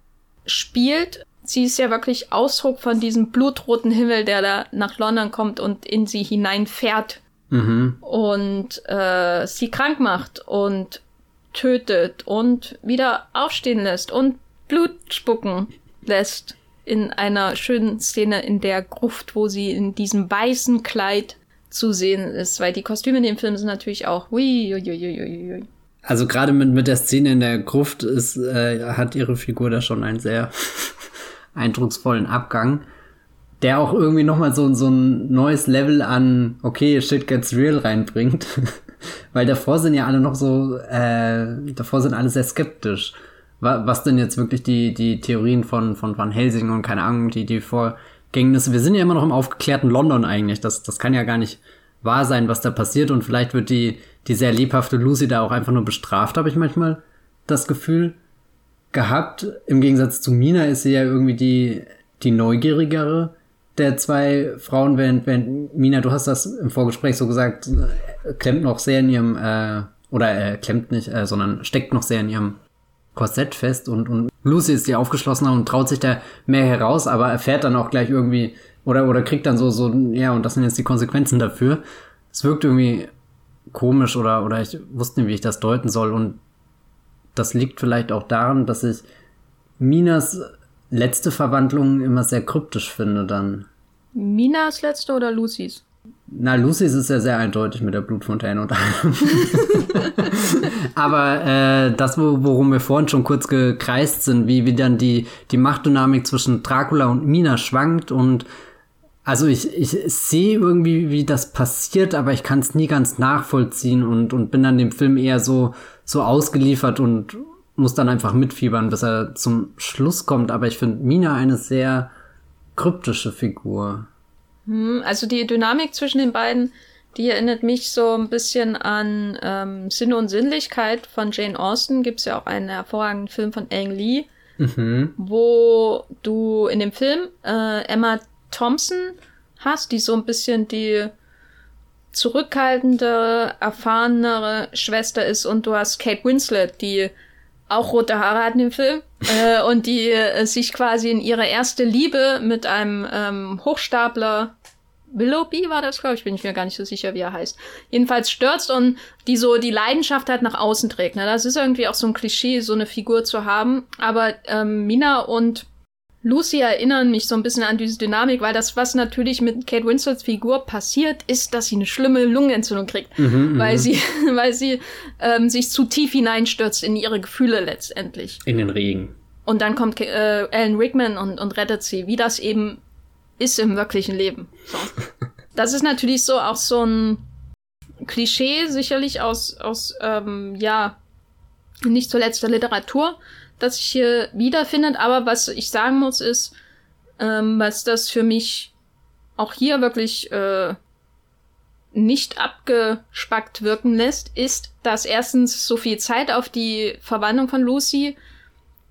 spielt. Sie ist ja wirklich Ausdruck von diesem blutroten Himmel, der da nach London kommt und in sie hineinfährt. Mhm. Und äh, sie krank macht und tötet und wieder aufstehen lässt und Blut spucken lässt in einer schönen Szene in der Gruft, wo sie in diesem weißen Kleid zu sehen ist, weil die Kostüme in dem Film sind natürlich auch hui, hui, hui, hui. Also gerade mit, mit der Szene in der Gruft ist, äh, hat ihre Figur da schon einen sehr eindrucksvollen Abgang, der auch irgendwie nochmal so, so ein neues Level an, okay, shit gets real reinbringt. Weil davor sind ja alle noch so, äh, davor sind alle sehr skeptisch. Was denn jetzt wirklich die, die Theorien von, von Van Helsing und keine Ahnung, die, die Vorgängnisse. Wir sind ja immer noch im aufgeklärten London eigentlich. Das, das kann ja gar nicht wahr sein, was da passiert. Und vielleicht wird die, die sehr lebhafte Lucy da auch einfach nur bestraft, habe ich manchmal das Gefühl gehabt. Im Gegensatz zu Mina ist sie ja irgendwie die, die neugierigere der zwei Frauen, während, während Mina, du hast das im Vorgespräch so gesagt, klemmt noch sehr in ihrem, äh, oder äh, klemmt nicht, äh, sondern steckt noch sehr in ihrem Korsett fest und, und Lucy ist die aufgeschlossener und traut sich da mehr heraus, aber erfährt dann auch gleich irgendwie, oder, oder kriegt dann so, so, ja, und das sind jetzt die Konsequenzen dafür. Es wirkt irgendwie komisch oder, oder ich wusste nicht, wie ich das deuten soll. Und das liegt vielleicht auch daran, dass ich Minas letzte Verwandlung immer sehr kryptisch finde dann. Minas letzte oder Lucys? Na, Lucys ist ja sehr eindeutig mit der Blutfontäne und allem. Aber äh, das, wo, worum wir vorhin schon kurz gekreist sind, wie, wie dann die, die Machtdynamik zwischen Dracula und Mina schwankt und also ich, ich sehe irgendwie, wie das passiert, aber ich kann es nie ganz nachvollziehen und, und bin dann dem Film eher so, so ausgeliefert und muss dann einfach mitfiebern, bis er zum Schluss kommt. Aber ich finde Mina eine sehr kryptische Figur. Hm, also die Dynamik zwischen den beiden, die erinnert mich so ein bisschen an ähm, Sinn und Sinnlichkeit von Jane Austen. Gibt es ja auch einen hervorragenden Film von Ang Lee, mhm. wo du in dem Film äh, Emma Thompson hast, die so ein bisschen die zurückhaltende, erfahrenere Schwester ist und du hast Kate Winslet, die auch rote Haare hat in dem Film äh, und die äh, sich quasi in ihre erste Liebe mit einem ähm, Hochstapler Willoughby war das, glaube ich, bin ich mir gar nicht so sicher, wie er heißt. Jedenfalls stürzt und die so die Leidenschaft halt nach außen trägt. Ne? Das ist irgendwie auch so ein Klischee, so eine Figur zu haben. Aber ähm, Mina und Lucy erinnern mich so ein bisschen an diese Dynamik, weil das, was natürlich mit Kate Winslets Figur passiert, ist, dass sie eine schlimme Lungenentzündung kriegt, mhm, mhm. weil sie, weil sie ähm, sich zu tief hineinstürzt in ihre Gefühle letztendlich. In den Regen. Und dann kommt äh, Alan Rickman und, und rettet sie, wie das eben ist im wirklichen Leben. So. Das ist natürlich so auch so ein Klischee, sicherlich aus, aus ähm, ja, nicht zuletzt der Literatur, das sich hier wiederfindet. Aber was ich sagen muss, ist, ähm, was das für mich auch hier wirklich äh, nicht abgespackt wirken lässt, ist, dass erstens so viel Zeit auf die Verwandlung von Lucy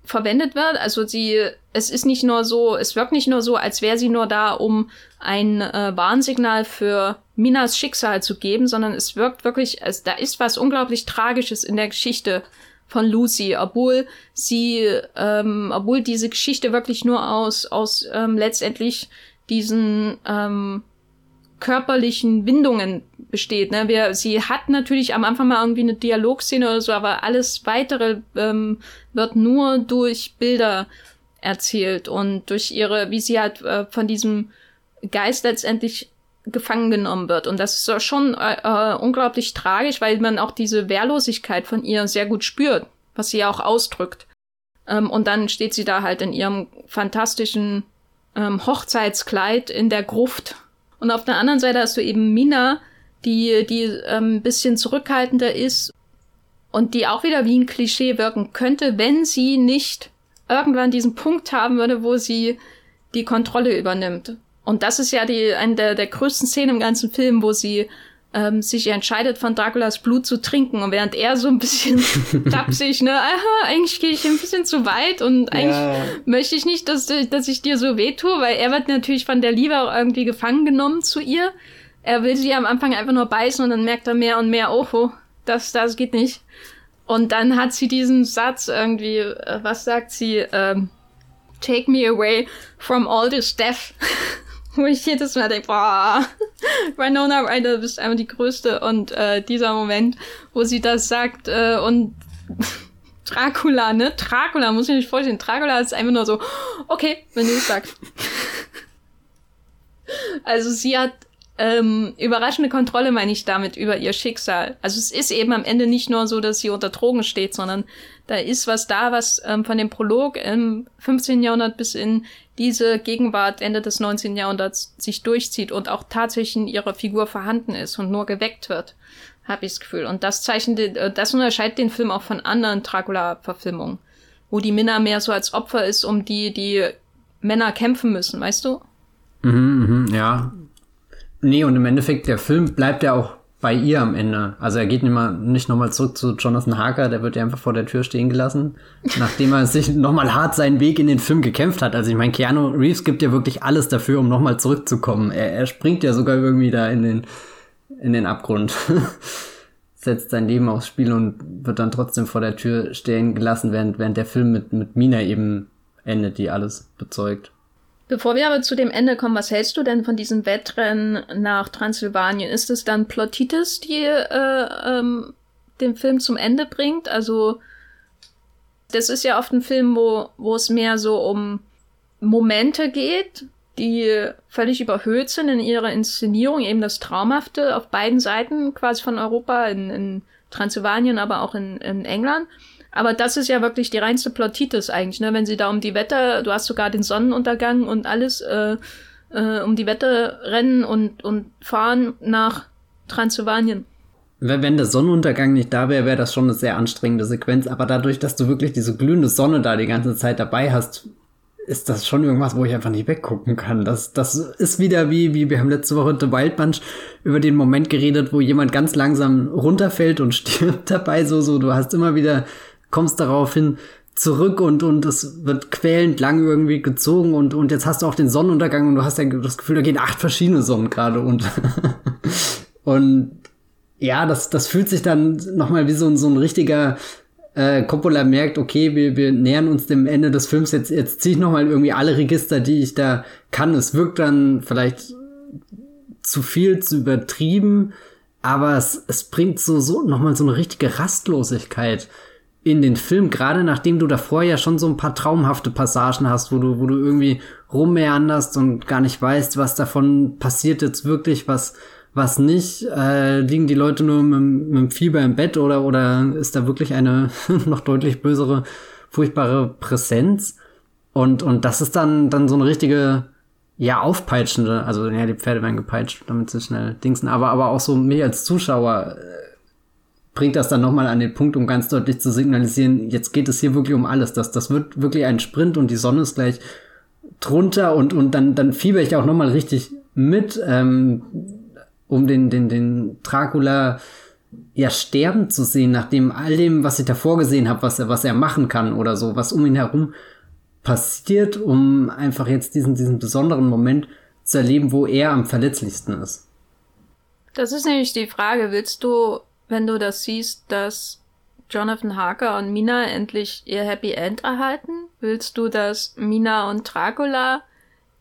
verwendet wird. Also sie, es ist nicht nur so, es wirkt nicht nur so, als wäre sie nur da, um ein äh, Warnsignal für Minas Schicksal zu geben, sondern es wirkt wirklich, also da ist was unglaublich Tragisches in der Geschichte von Lucy, obwohl sie, ähm, obwohl diese Geschichte wirklich nur aus, aus ähm, letztendlich diesen ähm, körperlichen Bindungen besteht. Ne? Wir, sie hat natürlich am Anfang mal irgendwie eine Dialogszene oder so, aber alles weitere ähm, wird nur durch Bilder erzählt und durch ihre, wie sie halt äh, von diesem Geist letztendlich gefangen genommen wird. Und das ist schon äh, äh, unglaublich tragisch, weil man auch diese Wehrlosigkeit von ihr sehr gut spürt, was sie ja auch ausdrückt. Ähm, und dann steht sie da halt in ihrem fantastischen ähm, Hochzeitskleid in der Gruft. Und auf der anderen Seite hast du eben Mina, die, die ähm, bisschen zurückhaltender ist und die auch wieder wie ein Klischee wirken könnte, wenn sie nicht irgendwann diesen Punkt haben würde, wo sie die Kontrolle übernimmt. Und das ist ja die, eine der, der größten Szenen im ganzen Film, wo sie ähm, sich entscheidet, von Draculas Blut zu trinken. Und während er so ein bisschen tapsig, ne, aha, eigentlich gehe ich ein bisschen zu weit und eigentlich ja. möchte ich nicht, dass, dass ich dir so wehtue, weil er wird natürlich von der Liebe auch irgendwie gefangen genommen zu ihr. Er will sie am Anfang einfach nur beißen und dann merkt er mehr und mehr, oh, oh das, das geht nicht. Und dann hat sie diesen Satz irgendwie, äh, was sagt sie? Ähm, Take me away from all this death. wo ich jedes Mal denke, boah, Winona Ryder, du bist einfach die Größte. Und äh, dieser Moment, wo sie das sagt äh, und Dracula, ne? Dracula, muss ich nicht vorstellen. Dracula ist einfach nur so, okay, wenn du es sagst. also sie hat ähm, überraschende Kontrolle, meine ich damit, über ihr Schicksal. Also es ist eben am Ende nicht nur so, dass sie unter Drogen steht, sondern da ist was da, was ähm, von dem Prolog im 15. Jahrhundert bis in diese Gegenwart Ende des 19. Jahrhunderts sich durchzieht und auch tatsächlich in ihrer Figur vorhanden ist und nur geweckt wird, habe ich das Gefühl. Und das zeichnet, äh, das unterscheidet den Film auch von anderen Dracula-Verfilmungen, wo die Minna mehr so als Opfer ist, um die die Männer kämpfen müssen, weißt du? Mhm, mh, ja. Nee, und im Endeffekt, der Film bleibt ja auch bei ihr am Ende. Also er geht nicht, mal, nicht nochmal zurück zu Jonathan Harker, der wird ja einfach vor der Tür stehen gelassen, nachdem er sich nochmal hart seinen Weg in den Film gekämpft hat. Also ich meine, Keanu Reeves gibt ja wirklich alles dafür, um nochmal zurückzukommen. Er, er springt ja sogar irgendwie da in den, in den Abgrund. Setzt sein Leben aufs Spiel und wird dann trotzdem vor der Tür stehen gelassen, während, während der Film mit, mit Mina eben endet, die alles bezeugt. Bevor wir aber zu dem Ende kommen, was hältst du denn von diesem Wettrennen nach Transsilvanien? Ist es dann Plotitis, die äh, ähm, den Film zum Ende bringt? Also das ist ja oft ein Film, wo, wo es mehr so um Momente geht, die völlig überhöht sind in ihrer Inszenierung, eben das Traumhafte auf beiden Seiten quasi von Europa, in, in Transsilvanien, aber auch in, in England. Aber das ist ja wirklich die reinste Plottitis eigentlich, ne? Wenn sie da um die Wette, du hast sogar den Sonnenuntergang und alles äh, äh, um die Wette rennen und, und fahren nach Transsilvanien. Wenn der Sonnenuntergang nicht da wäre, wäre das schon eine sehr anstrengende Sequenz. Aber dadurch, dass du wirklich diese glühende Sonne da die ganze Zeit dabei hast, ist das schon irgendwas, wo ich einfach nicht weggucken kann. Das, das ist wieder wie, wie wir haben letzte Woche The Wild Bunch über den Moment geredet, wo jemand ganz langsam runterfällt und stirbt dabei. So, so, du hast immer wieder, kommst darauf hin zurück und, und es wird quälend lang irgendwie gezogen und, und jetzt hast du auch den Sonnenuntergang und du hast ja das Gefühl, da gehen acht verschiedene Sonnen gerade unter. und ja, das, das fühlt sich dann nochmal wie so, so ein richtiger äh, Coppola merkt, okay, wir, wir nähern uns dem Ende des Films, jetzt, jetzt ziehe ich nochmal irgendwie alle Register, die ich da kann. Es wirkt dann vielleicht zu viel, zu übertrieben, aber es, es bringt so, so nochmal so eine richtige Rastlosigkeit in den Film, gerade nachdem du davor ja schon so ein paar traumhafte Passagen hast, wo du, wo du irgendwie rummeanderst und gar nicht weißt, was davon passiert jetzt wirklich, was, was nicht? Äh, liegen die Leute nur mit, mit dem Fieber im Bett oder, oder ist da wirklich eine noch deutlich bösere, furchtbare Präsenz? Und, und das ist dann, dann so eine richtige, ja, aufpeitschende, also ja, die Pferde werden gepeitscht, damit sie schnell dingsen, aber, aber auch so mir als Zuschauer äh, bringt das dann nochmal an den Punkt, um ganz deutlich zu signalisieren, jetzt geht es hier wirklich um alles. Das, das wird wirklich ein Sprint und die Sonne ist gleich drunter und, und dann, dann fieber ich auch nochmal richtig mit. Ähm, um den, den, den Dracula ja sterben zu sehen, nachdem all dem, was ich davor gesehen habe, was er, was er machen kann oder so, was um ihn herum passiert, um einfach jetzt diesen, diesen besonderen Moment zu erleben, wo er am verletzlichsten ist. Das ist nämlich die Frage, willst du, wenn du das siehst, dass Jonathan Harker und Mina endlich ihr Happy End erhalten? Willst du, dass Mina und Dracula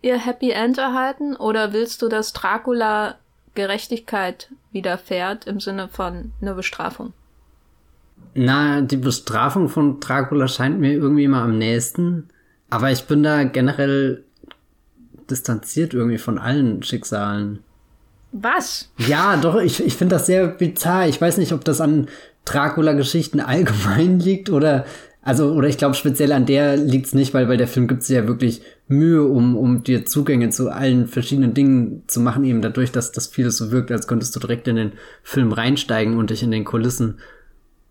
ihr Happy End erhalten? Oder willst du, dass Dracula Gerechtigkeit widerfährt im Sinne von einer Bestrafung? Na, die Bestrafung von Dracula scheint mir irgendwie immer am nächsten. Aber ich bin da generell distanziert irgendwie von allen Schicksalen. Was? Ja, doch, ich, ich finde das sehr bizarr. Ich weiß nicht, ob das an Dracula-Geschichten allgemein liegt oder also, oder ich glaube, speziell an der liegt's nicht, weil, weil der Film gibt sich ja wirklich Mühe, um, um dir Zugänge zu allen verschiedenen Dingen zu machen, eben dadurch, dass das vieles so wirkt, als könntest du direkt in den Film reinsteigen und dich in den Kulissen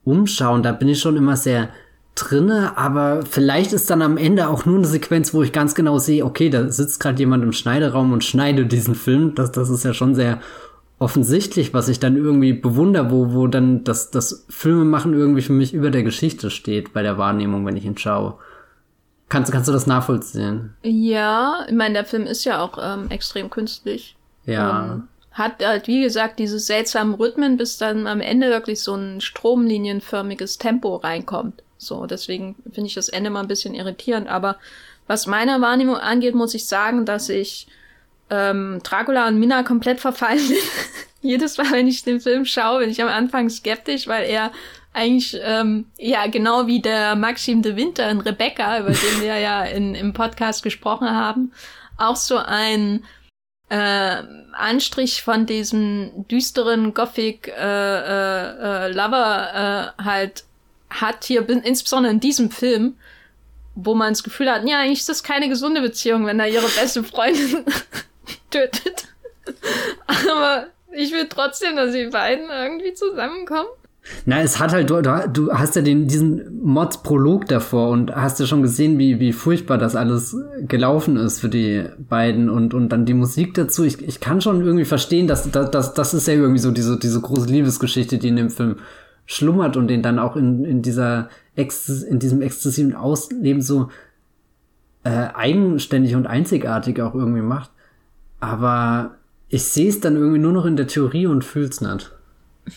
umschauen. Da bin ich schon immer sehr drinne, aber vielleicht ist dann am Ende auch nur eine Sequenz, wo ich ganz genau sehe, okay, da sitzt gerade jemand im Schneideraum und schneidet diesen Film. Das, das ist ja schon sehr offensichtlich, was ich dann irgendwie bewundere, wo, wo dann das, das Filmemachen irgendwie für mich über der Geschichte steht bei der Wahrnehmung, wenn ich ihn schaue. Kannst, kannst du das nachvollziehen? Ja, ich meine, der Film ist ja auch ähm, extrem künstlich. Ja. Ähm, hat halt, wie gesagt, diese seltsamen Rhythmen, bis dann am Ende wirklich so ein stromlinienförmiges Tempo reinkommt. So, deswegen finde ich das Ende mal ein bisschen irritierend. Aber was meine Wahrnehmung angeht, muss ich sagen, dass ich ähm, Dracula und Mina komplett verfallen bin. Jedes Mal, wenn ich den Film schaue, bin ich am Anfang skeptisch, weil er eigentlich, ähm, ja, genau wie der Maxim de Winter in Rebecca, über den wir ja in, im Podcast gesprochen haben, auch so ein äh, Anstrich von diesem düsteren Gothic äh, äh, äh, Lover äh, halt hat hier, insbesondere in diesem Film, wo man das Gefühl hat, ja, eigentlich ist das keine gesunde Beziehung, wenn da ihre beste Freundin tötet. Aber ich will trotzdem, dass die beiden irgendwie zusammenkommen. Na, es hat halt, du, du hast ja den, diesen Mods-Prolog davor und hast ja schon gesehen, wie, wie furchtbar das alles gelaufen ist für die beiden und, und dann die Musik dazu. Ich, ich kann schon irgendwie verstehen, dass, dass, dass das ist ja irgendwie so diese, diese große Liebesgeschichte, die in dem Film schlummert und den dann auch in, in dieser, in diesem exzessiven Ausleben so äh, eigenständig und einzigartig auch irgendwie macht. Aber ich sehe es dann irgendwie nur noch in der Theorie und fühl's nicht.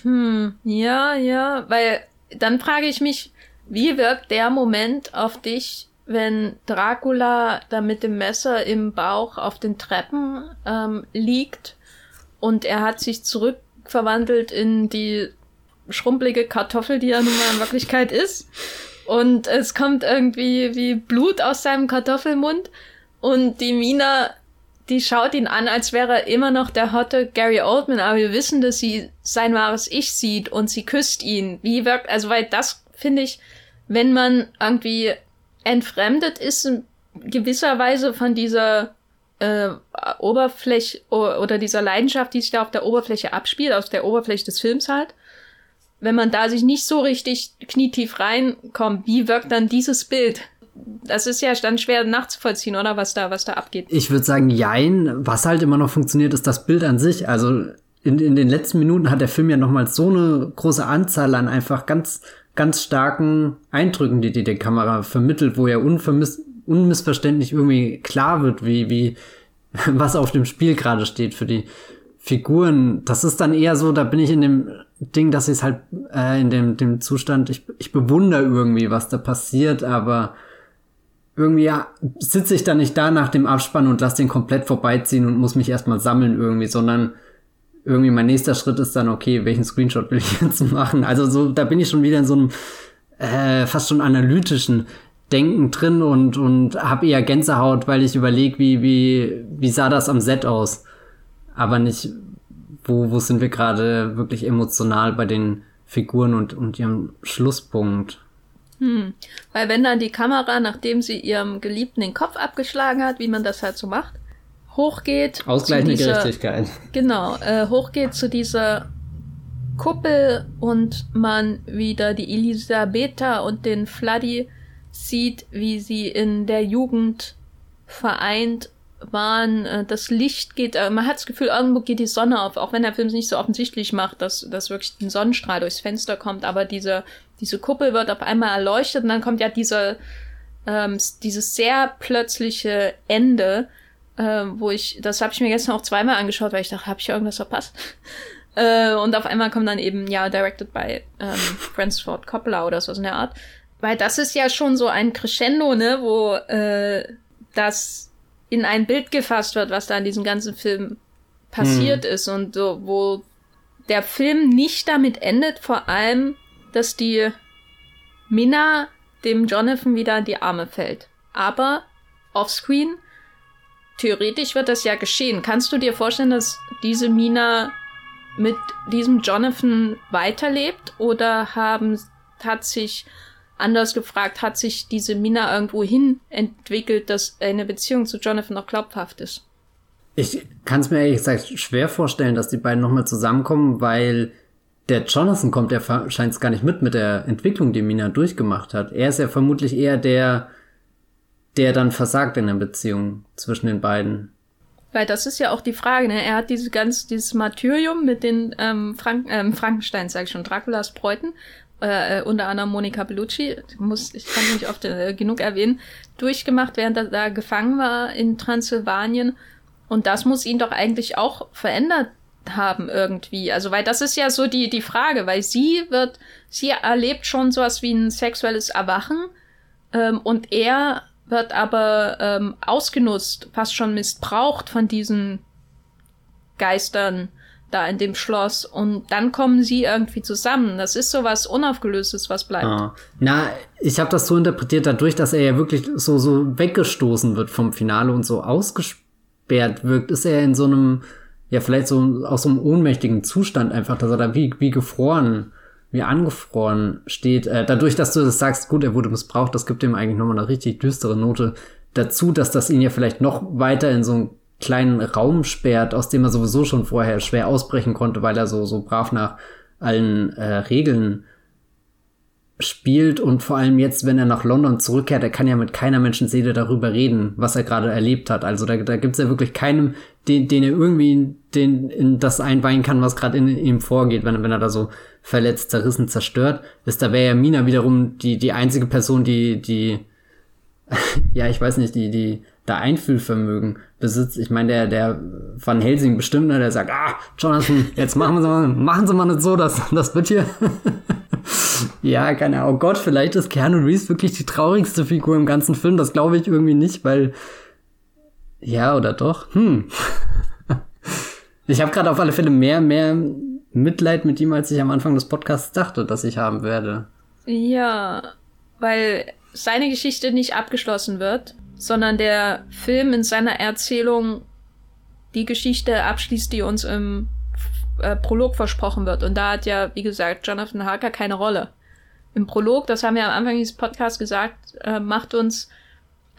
Hm, ja, ja, weil dann frage ich mich, wie wirkt der Moment auf dich, wenn Dracula da mit dem Messer im Bauch auf den Treppen ähm, liegt und er hat sich zurückverwandelt in die schrumpelige Kartoffel, die er nun mal in Wirklichkeit ist. Und es kommt irgendwie wie Blut aus seinem Kartoffelmund. Und die Mina, die schaut ihn an, als wäre er immer noch der hotte Gary Oldman. Aber wir wissen, dass sie sein wahres Ich sieht und sie küsst ihn. Wie wirkt, also weil das finde ich, wenn man irgendwie entfremdet ist in gewisser Weise von dieser äh, Oberfläche oder dieser Leidenschaft, die sich da auf der Oberfläche abspielt, aus der Oberfläche des Films halt. Wenn man da sich nicht so richtig knietief reinkommt, wie wirkt dann dieses Bild? Das ist ja dann schwer nachzuvollziehen, oder was da, was da abgeht. Ich würde sagen, jein. Was halt immer noch funktioniert, ist das Bild an sich. Also in, in den letzten Minuten hat der Film ja nochmal so eine große Anzahl an einfach ganz ganz starken Eindrücken, die, die die Kamera vermittelt, wo ja unvermiss unmissverständlich irgendwie klar wird, wie, wie, was auf dem Spiel gerade steht für die Figuren. Das ist dann eher so, da bin ich in dem Ding, dass ich es halt äh, in dem, dem Zustand, ich, ich bewundere irgendwie, was da passiert, aber irgendwie ja, sitze ich da nicht da nach dem Abspann und lass den komplett vorbeiziehen und muss mich erstmal sammeln irgendwie, sondern irgendwie mein nächster Schritt ist dann, okay, welchen Screenshot will ich jetzt machen? Also so, da bin ich schon wieder in so einem äh, fast schon analytischen Denken drin und, und habe eher Gänsehaut, weil ich überlege, wie, wie, wie sah das am Set aus? Aber nicht, wo, wo sind wir gerade wirklich emotional bei den Figuren und, und ihrem Schlusspunkt? Hm. Weil wenn dann die Kamera, nachdem sie ihrem Geliebten den Kopf abgeschlagen hat, wie man das halt so macht, hochgeht. Ausgleichende dieser, Gerechtigkeit. Genau, äh, hochgeht zu dieser Kuppel und man wieder die Elisabetta und den Fladdy sieht, wie sie in der Jugend vereint waren. Äh, das Licht geht, äh, man hat das Gefühl, irgendwo geht die Sonne auf, auch wenn der Film es nicht so offensichtlich macht, dass, dass wirklich ein Sonnenstrahl durchs Fenster kommt, aber diese, diese Kuppel wird auf einmal erleuchtet und dann kommt ja diese, ähm, dieses sehr plötzliche Ende, äh, wo ich, das habe ich mir gestern auch zweimal angeschaut, weil ich dachte, habe ich irgendwas verpasst? äh, und auf einmal kommt dann eben, ja, directed by ähm, Francis Ford Coppola oder so in der Art. Weil das ist ja schon so ein Crescendo, ne, wo äh, das in ein Bild gefasst wird, was da in diesem ganzen Film passiert hm. ist und so, wo der Film nicht damit endet, vor allem, dass die Minna dem Jonathan wieder in die Arme fällt. Aber offscreen theoretisch wird das ja geschehen. Kannst du dir vorstellen, dass diese Mina mit diesem Jonathan weiterlebt oder haben, hat sich, anders gefragt, hat sich diese Mina irgendwo hin entwickelt, dass eine Beziehung zu Jonathan noch glaubhaft ist? Ich kann es mir ehrlich gesagt schwer vorstellen, dass die beiden nochmal zusammenkommen, weil der Jonathan kommt ja scheint gar nicht mit mit der Entwicklung, die Mina durchgemacht hat. Er ist ja vermutlich eher der, der dann versagt in der Beziehung zwischen den beiden. Weil das ist ja auch die Frage, ne? Er hat diese ganz, dieses Martyrium mit den ähm, Frank ähm, Frankenstein, sage ich schon, Draculas Bräuten, äh, äh, unter anderem Monica Bellucci, muss, ich kann nicht oft äh, genug erwähnen, durchgemacht, während er da gefangen war in Transsilvanien. Und das muss ihn doch eigentlich auch verändert haben irgendwie. Also, weil das ist ja so die, die Frage, weil sie wird, sie erlebt schon sowas wie ein sexuelles Erwachen ähm, und er wird aber ähm, ausgenutzt, fast schon missbraucht von diesen Geistern da in dem Schloss und dann kommen sie irgendwie zusammen. Das ist so was Unaufgelöstes, was bleibt. Ah. Na, ich habe das so interpretiert, dadurch, dass er ja wirklich so, so weggestoßen wird vom Finale und so ausgesperrt wirkt, ist er in so einem, ja, vielleicht so aus so einem ohnmächtigen Zustand einfach, dass er da wie, wie gefroren wie angefroren steht. Äh, dadurch, dass du das sagst, gut, er wurde missbraucht, das gibt ihm eigentlich nochmal eine richtig düstere Note dazu, dass das ihn ja vielleicht noch weiter in so einen kleinen Raum sperrt, aus dem er sowieso schon vorher schwer ausbrechen konnte, weil er so, so brav nach allen äh, Regeln spielt und vor allem jetzt, wenn er nach London zurückkehrt, er kann ja mit keiner Menschenseele darüber reden, was er gerade erlebt hat. Also da, da gibt es ja wirklich keinem, den, den er irgendwie den, in das einweihen kann, was gerade in, in ihm vorgeht, wenn, wenn er da so verletzt, zerrissen, zerstört ist. Da wäre ja Mina wiederum die, die einzige Person, die, die, ja, ich weiß nicht, die, die da Einfühlvermögen besitzt. Ich meine, der, der Van Helsing bestimmt, ne, der sagt, ah, Jonathan, jetzt machen Sie mal, machen Sie mal nicht so, das, das wird hier ja, keine Ahnung. Oh Gott, vielleicht ist Keanu Reeves wirklich die traurigste Figur im ganzen Film. Das glaube ich irgendwie nicht, weil. Ja, oder doch? Hm. Ich habe gerade auf alle Fälle mehr, mehr Mitleid mit ihm, als ich am Anfang des Podcasts dachte, dass ich haben werde. Ja, weil seine Geschichte nicht abgeschlossen wird, sondern der Film in seiner Erzählung die Geschichte abschließt, die uns im äh, Prolog versprochen wird. Und da hat ja, wie gesagt, Jonathan Harker keine Rolle. Im Prolog, das haben wir am Anfang dieses Podcasts gesagt, äh, macht uns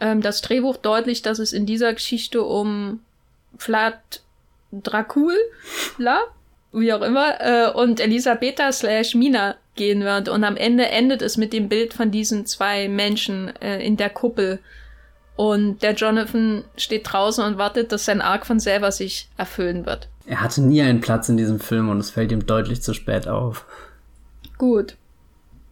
ähm, das Drehbuch deutlich, dass es in dieser Geschichte um Vlad Dracul, wie auch immer, äh, und Elisabetta slash Mina gehen wird. Und am Ende endet es mit dem Bild von diesen zwei Menschen äh, in der Kuppel. Und der Jonathan steht draußen und wartet, dass sein Arc von selber sich erfüllen wird. Er hatte nie einen Platz in diesem Film und es fällt ihm deutlich zu spät auf. Gut.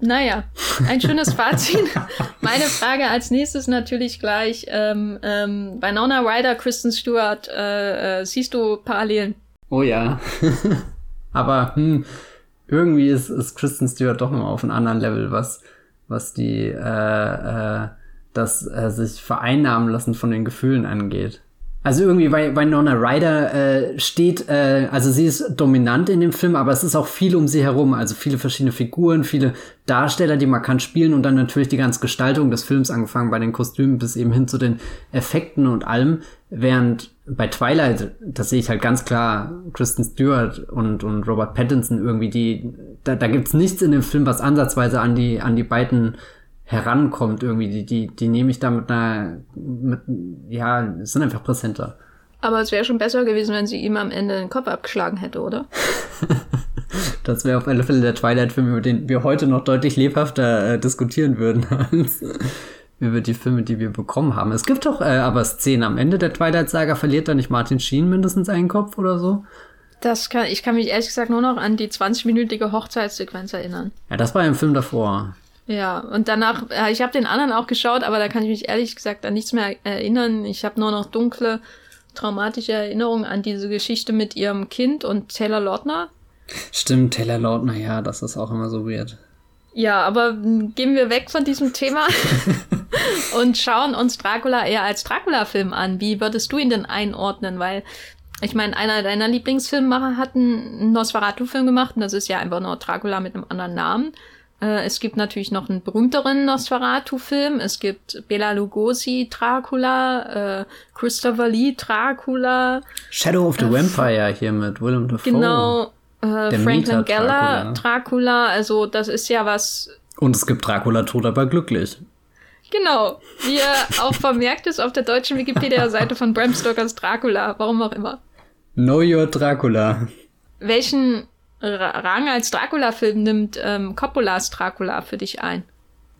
Naja, ein schönes Fazit. Meine Frage als nächstes natürlich gleich. Ähm, ähm, bei Nona Ryder, Kristen Stewart, äh, äh, siehst du Parallelen? Oh ja. Aber hm, irgendwie ist, ist Kristen Stewart doch noch auf einem anderen Level, was, was die äh, äh, das äh, sich vereinnahmen lassen von den Gefühlen angeht. Also irgendwie bei, bei Nona Ryder äh, steht, äh, also sie ist dominant in dem Film, aber es ist auch viel um sie herum, also viele verschiedene Figuren, viele Darsteller, die markant spielen und dann natürlich die ganze Gestaltung des Films, angefangen bei den Kostümen bis eben hin zu den Effekten und allem, während bei Twilight, das sehe ich halt ganz klar, Kristen Stewart und, und Robert Pattinson irgendwie, die, da, da gibt's nichts in dem Film, was ansatzweise an die, an die beiden herankommt irgendwie. Die, die, die nehme ich da mit einer, mit, ja, sind einfach präsenter. Aber es wäre schon besser gewesen, wenn sie ihm am Ende den Kopf abgeschlagen hätte, oder? das wäre auf alle Fälle der Twilight-Film, über den wir heute noch deutlich lebhafter äh, diskutieren würden, als über die Filme, die wir bekommen haben. Es gibt doch äh, aber Szenen am Ende der Twilight-Saga, verliert da nicht Martin Sheen mindestens einen Kopf oder so? Das kann, ich kann mich ehrlich gesagt nur noch an die 20-minütige Hochzeitssequenz erinnern. Ja, das war im Film davor. Ja, und danach, äh, ich habe den anderen auch geschaut, aber da kann ich mich ehrlich gesagt an nichts mehr erinnern. Ich habe nur noch dunkle, traumatische Erinnerungen an diese Geschichte mit ihrem Kind und Taylor Lautner. Stimmt, Taylor Lautner, ja, das ist auch immer so weird. Ja, aber gehen wir weg von diesem Thema und schauen uns Dracula eher als Dracula-Film an. Wie würdest du ihn denn einordnen? Weil, ich meine, einer deiner Lieblingsfilmmacher hat einen Nosferatu-Film gemacht und das ist ja einfach nur Dracula mit einem anderen Namen. Äh, es gibt natürlich noch einen berühmteren Nosferatu-Film. Es gibt Bela Lugosi, Dracula, äh, Christopher Lee, Dracula. Shadow of the äh, Vampire hier mit Willem Dafoe. Genau. Äh, Franklin Geller, Dracula. Dracula. Also das ist ja was. Und es gibt Dracula tot, aber glücklich. Genau. Wie auch vermerkt ist auf der deutschen Wikipedia-Seite von Bram Stokers Dracula. Warum auch immer. Know your Dracula. Welchen Rang als Dracula-Film nimmt ähm, Coppolas Dracula für dich ein?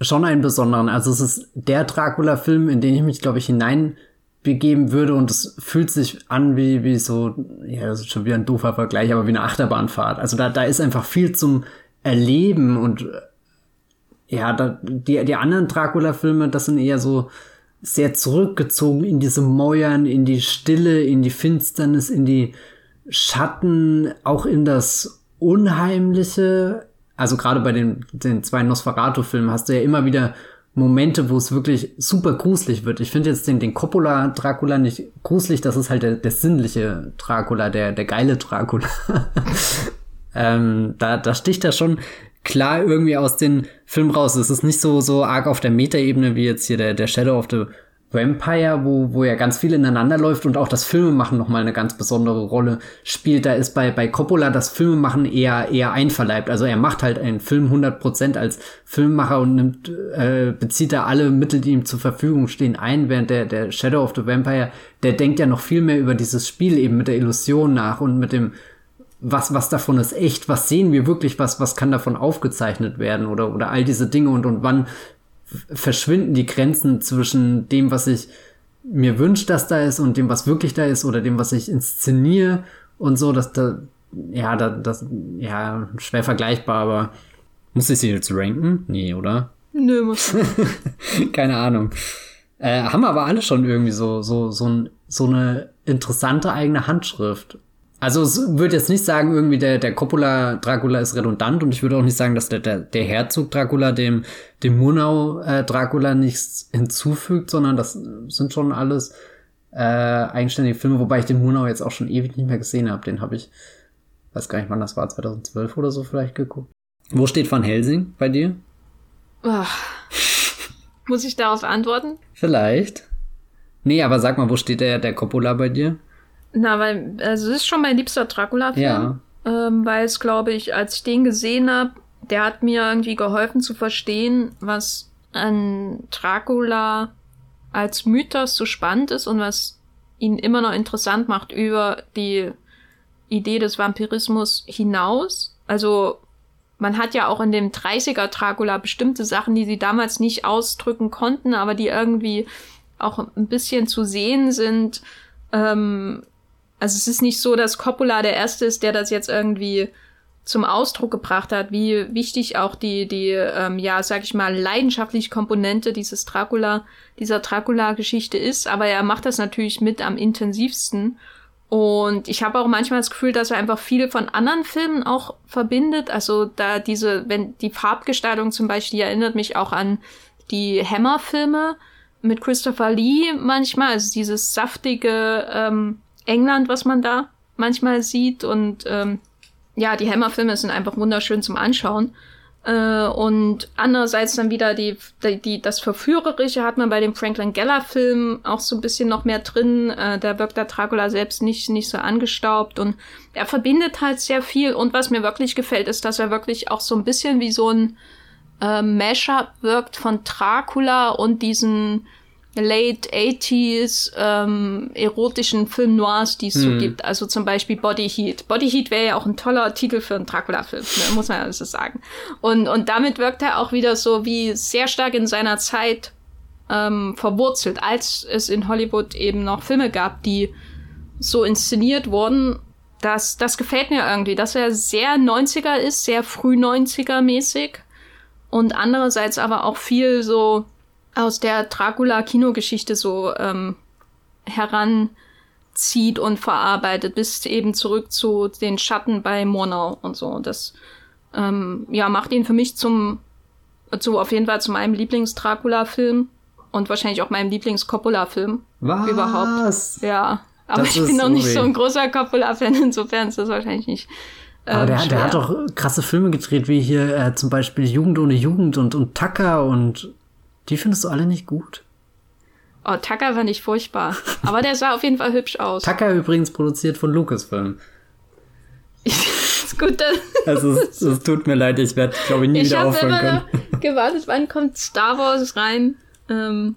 Schon einen besonderen. Also es ist der Dracula-Film, in den ich mich, glaube ich, hineinbegeben würde und es fühlt sich an wie, wie so, ja, das ist schon wieder ein doofer Vergleich, aber wie eine Achterbahnfahrt. Also da, da ist einfach viel zum Erleben und ja, da, die, die anderen Dracula-Filme, das sind eher so sehr zurückgezogen in diese Mäuern, in die Stille, in die Finsternis, in die Schatten, auch in das Unheimliche, also gerade bei den, den zwei Nosferatu-Filmen hast du ja immer wieder Momente, wo es wirklich super gruselig wird. Ich finde jetzt den, den Coppola-Dracula nicht gruselig, das ist halt der, der sinnliche Dracula, der, der geile Dracula. ähm, da, da sticht er schon klar irgendwie aus den Filmen raus. Es ist nicht so, so arg auf der Metaebene wie jetzt hier der, der Shadow of the Vampire, wo, wo ja ganz viel ineinander läuft und auch das Filmemachen nochmal eine ganz besondere Rolle spielt. Da ist bei, bei Coppola das Filmemachen eher, eher einverleibt. Also er macht halt einen Film 100% als Filmemacher und nimmt, äh, bezieht da alle Mittel, die ihm zur Verfügung stehen, ein, während der, der Shadow of the Vampire, der denkt ja noch viel mehr über dieses Spiel eben mit der Illusion nach und mit dem, was, was davon ist echt, was sehen wir wirklich, was, was kann davon aufgezeichnet werden oder, oder all diese Dinge und, und wann verschwinden die Grenzen zwischen dem, was ich mir wünsche, dass da ist und dem, was wirklich da ist oder dem, was ich inszeniere und so, dass da, ja, da, das, ja, schwer vergleichbar, aber muss ich sie jetzt ranken? Nee, oder? Nö, muss. Keine Ahnung. Äh, haben aber alle schon irgendwie so, so, so, ein, so eine interessante eigene Handschrift. Also es würde jetzt nicht sagen, irgendwie der, der Coppola Dracula ist redundant und ich würde auch nicht sagen, dass der, der, der Herzog Dracula dem, dem Murnau äh, Dracula nichts hinzufügt, sondern das sind schon alles äh, eigenständige Filme, wobei ich den Murnau jetzt auch schon ewig nicht mehr gesehen habe. Den habe ich, weiß gar nicht wann das war, 2012 oder so vielleicht geguckt. Wo steht Van Helsing bei dir? Oh. Muss ich darauf antworten? Vielleicht. Nee, aber sag mal, wo steht der, der Coppola bei dir? Na, weil, also es ist schon mein liebster Dracula-Film. Ja. Ähm, weil es, glaube ich, als ich den gesehen habe, der hat mir irgendwie geholfen zu verstehen, was an Dracula als Mythos so spannend ist und was ihn immer noch interessant macht über die Idee des Vampirismus hinaus. Also man hat ja auch in dem 30er Dracula bestimmte Sachen, die sie damals nicht ausdrücken konnten, aber die irgendwie auch ein bisschen zu sehen sind. Ähm, also es ist nicht so, dass Coppola der Erste ist, der das jetzt irgendwie zum Ausdruck gebracht hat, wie wichtig auch die, die, ähm, ja, sag ich mal, leidenschaftliche Komponente dieses Dracula, dieser Dracula-Geschichte ist. Aber er macht das natürlich mit am intensivsten. Und ich habe auch manchmal das Gefühl, dass er einfach viele von anderen Filmen auch verbindet. Also da diese, wenn die Farbgestaltung zum Beispiel erinnert mich auch an die Hammer-Filme mit Christopher Lee manchmal, also dieses saftige ähm, England, was man da manchmal sieht. Und ähm, ja, die Hammer-Filme sind einfach wunderschön zum Anschauen. Äh, und andererseits dann wieder die, die, die, das Verführerische hat man bei dem Franklin Geller-Film auch so ein bisschen noch mehr drin. Äh, da wirkt der Dracula selbst nicht, nicht so angestaubt und er verbindet halt sehr viel. Und was mir wirklich gefällt, ist, dass er wirklich auch so ein bisschen wie so ein äh, Mashup wirkt von Dracula und diesen Late 80s ähm, erotischen Film Noirs, die es hm. so gibt. Also zum Beispiel Body Heat. Body Heat wäre ja auch ein toller Titel für einen Dracula-Film, ne? muss man ja so sagen. Und, und damit wirkt er auch wieder so wie sehr stark in seiner Zeit ähm, verwurzelt, als es in Hollywood eben noch Filme gab, die so inszeniert wurden. Das, das gefällt mir irgendwie, dass er sehr 90er ist, sehr früh 90er mäßig. Und andererseits aber auch viel so aus der Dracula-Kinogeschichte so ähm, heranzieht und verarbeitet, bis eben zurück zu den Schatten bei Murnau und so. Das ähm, ja, macht ihn für mich zum, zu, auf jeden Fall zu meinem Lieblings-Dracula-Film und wahrscheinlich auch meinem Lieblings-Coppola-Film überhaupt. Ja, aber das ich bin noch nicht so ein großer Coppola-Fan, insofern ist das wahrscheinlich nicht. Aber der, der, hat doch krasse Filme gedreht, wie hier äh, zum Beispiel Jugend ohne Jugend und, und Tucker und die findest du alle nicht gut? Oh, Tucker fand ich furchtbar. Aber der sah auf jeden Fall hübsch aus. Tucker übrigens produziert von Lucasfilm. ist gut, dann. Also es, es tut mir leid, ich werde, glaube ich, nie ich wieder aufhören können. gewartet, wann kommt Star Wars rein? Ähm,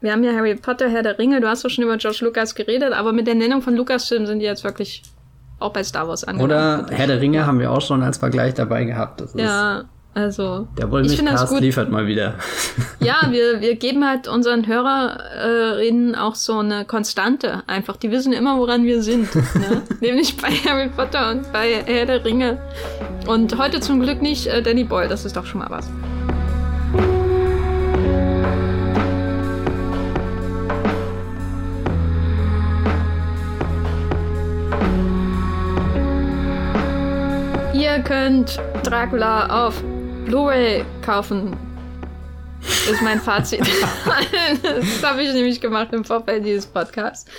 wir haben ja Harry Potter, Herr der Ringe, du hast doch schon über George Lucas geredet, aber mit der Nennung von Lucasfilm sind die jetzt wirklich auch bei Star Wars angekommen. Oder Herr der Ringe haben wir auch schon als Vergleich dabei gehabt. Das ja, also. Der Wollmilchcast liefert mal wieder. Ja, wir, wir geben halt unseren Hörerinnen auch so eine Konstante einfach. Die wissen immer, woran wir sind. Ne? Nämlich bei Harry Potter und bei Herr der Ringe. Und heute zum Glück nicht äh, Danny Boyle, das ist doch schon mal was. Ihr könnt Dracula auf Blu-ray kaufen. Ist mein Fazit. das habe ich nämlich gemacht im Vorfeld dieses Podcasts.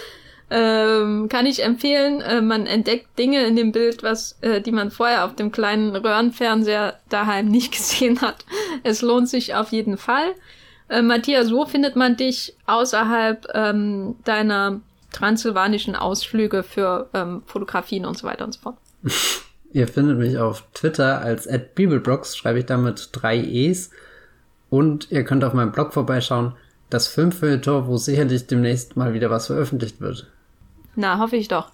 Ähm, kann ich empfehlen. Äh, man entdeckt Dinge in dem Bild, was, äh, die man vorher auf dem kleinen Röhrenfernseher daheim nicht gesehen hat. Es lohnt sich auf jeden Fall. Äh, Matthias, wo findet man dich außerhalb ähm, deiner transsilvanischen Ausflüge für ähm, Fotografien und so weiter und so fort? Ihr findet mich auf Twitter als @bibelbrox, schreibe ich damit drei E's. Und ihr könnt auf meinem Blog vorbeischauen, das Filmfilter, wo sicherlich demnächst mal wieder was veröffentlicht wird. Na, hoffe ich doch.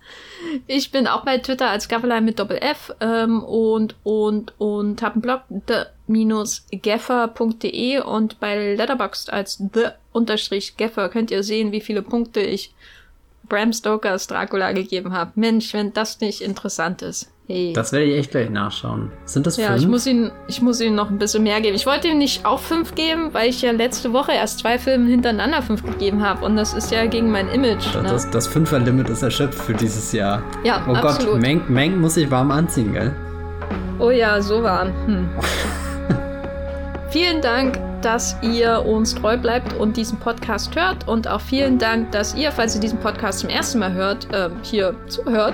Ich bin auch bei Twitter als Gafferlein mit Doppel F ähm, und und und habe einen Blog the-geffer.de und bei Letterboxd als the-geffer könnt ihr sehen, wie viele Punkte ich Bram Stokers Dracula gegeben habe. Mensch, wenn das nicht interessant ist. Hey. Das werde ich echt gleich nachschauen. Sind das ja, fünf? ich muss, ihn, ich muss ihm noch ein bisschen mehr geben. Ich wollte ihm nicht auch fünf geben, weil ich ja letzte Woche erst zwei Filme hintereinander fünf gegeben habe. Und das ist ja gegen mein Image. das, Ne? das, das Fünfer-Limit ist erschöpft für dieses Jahr. ja, Oh absolut. Gott, Meng, Meng muss sich warm anziehen, gell? Oh ja, so warm. Hm. vielen Dank, dass ihr uns treu bleibt und diesen Podcast hört. Und auch vielen Dank, dass ihr, falls ihr diesen Podcast zum ersten Mal hört, äh, hier zuhört.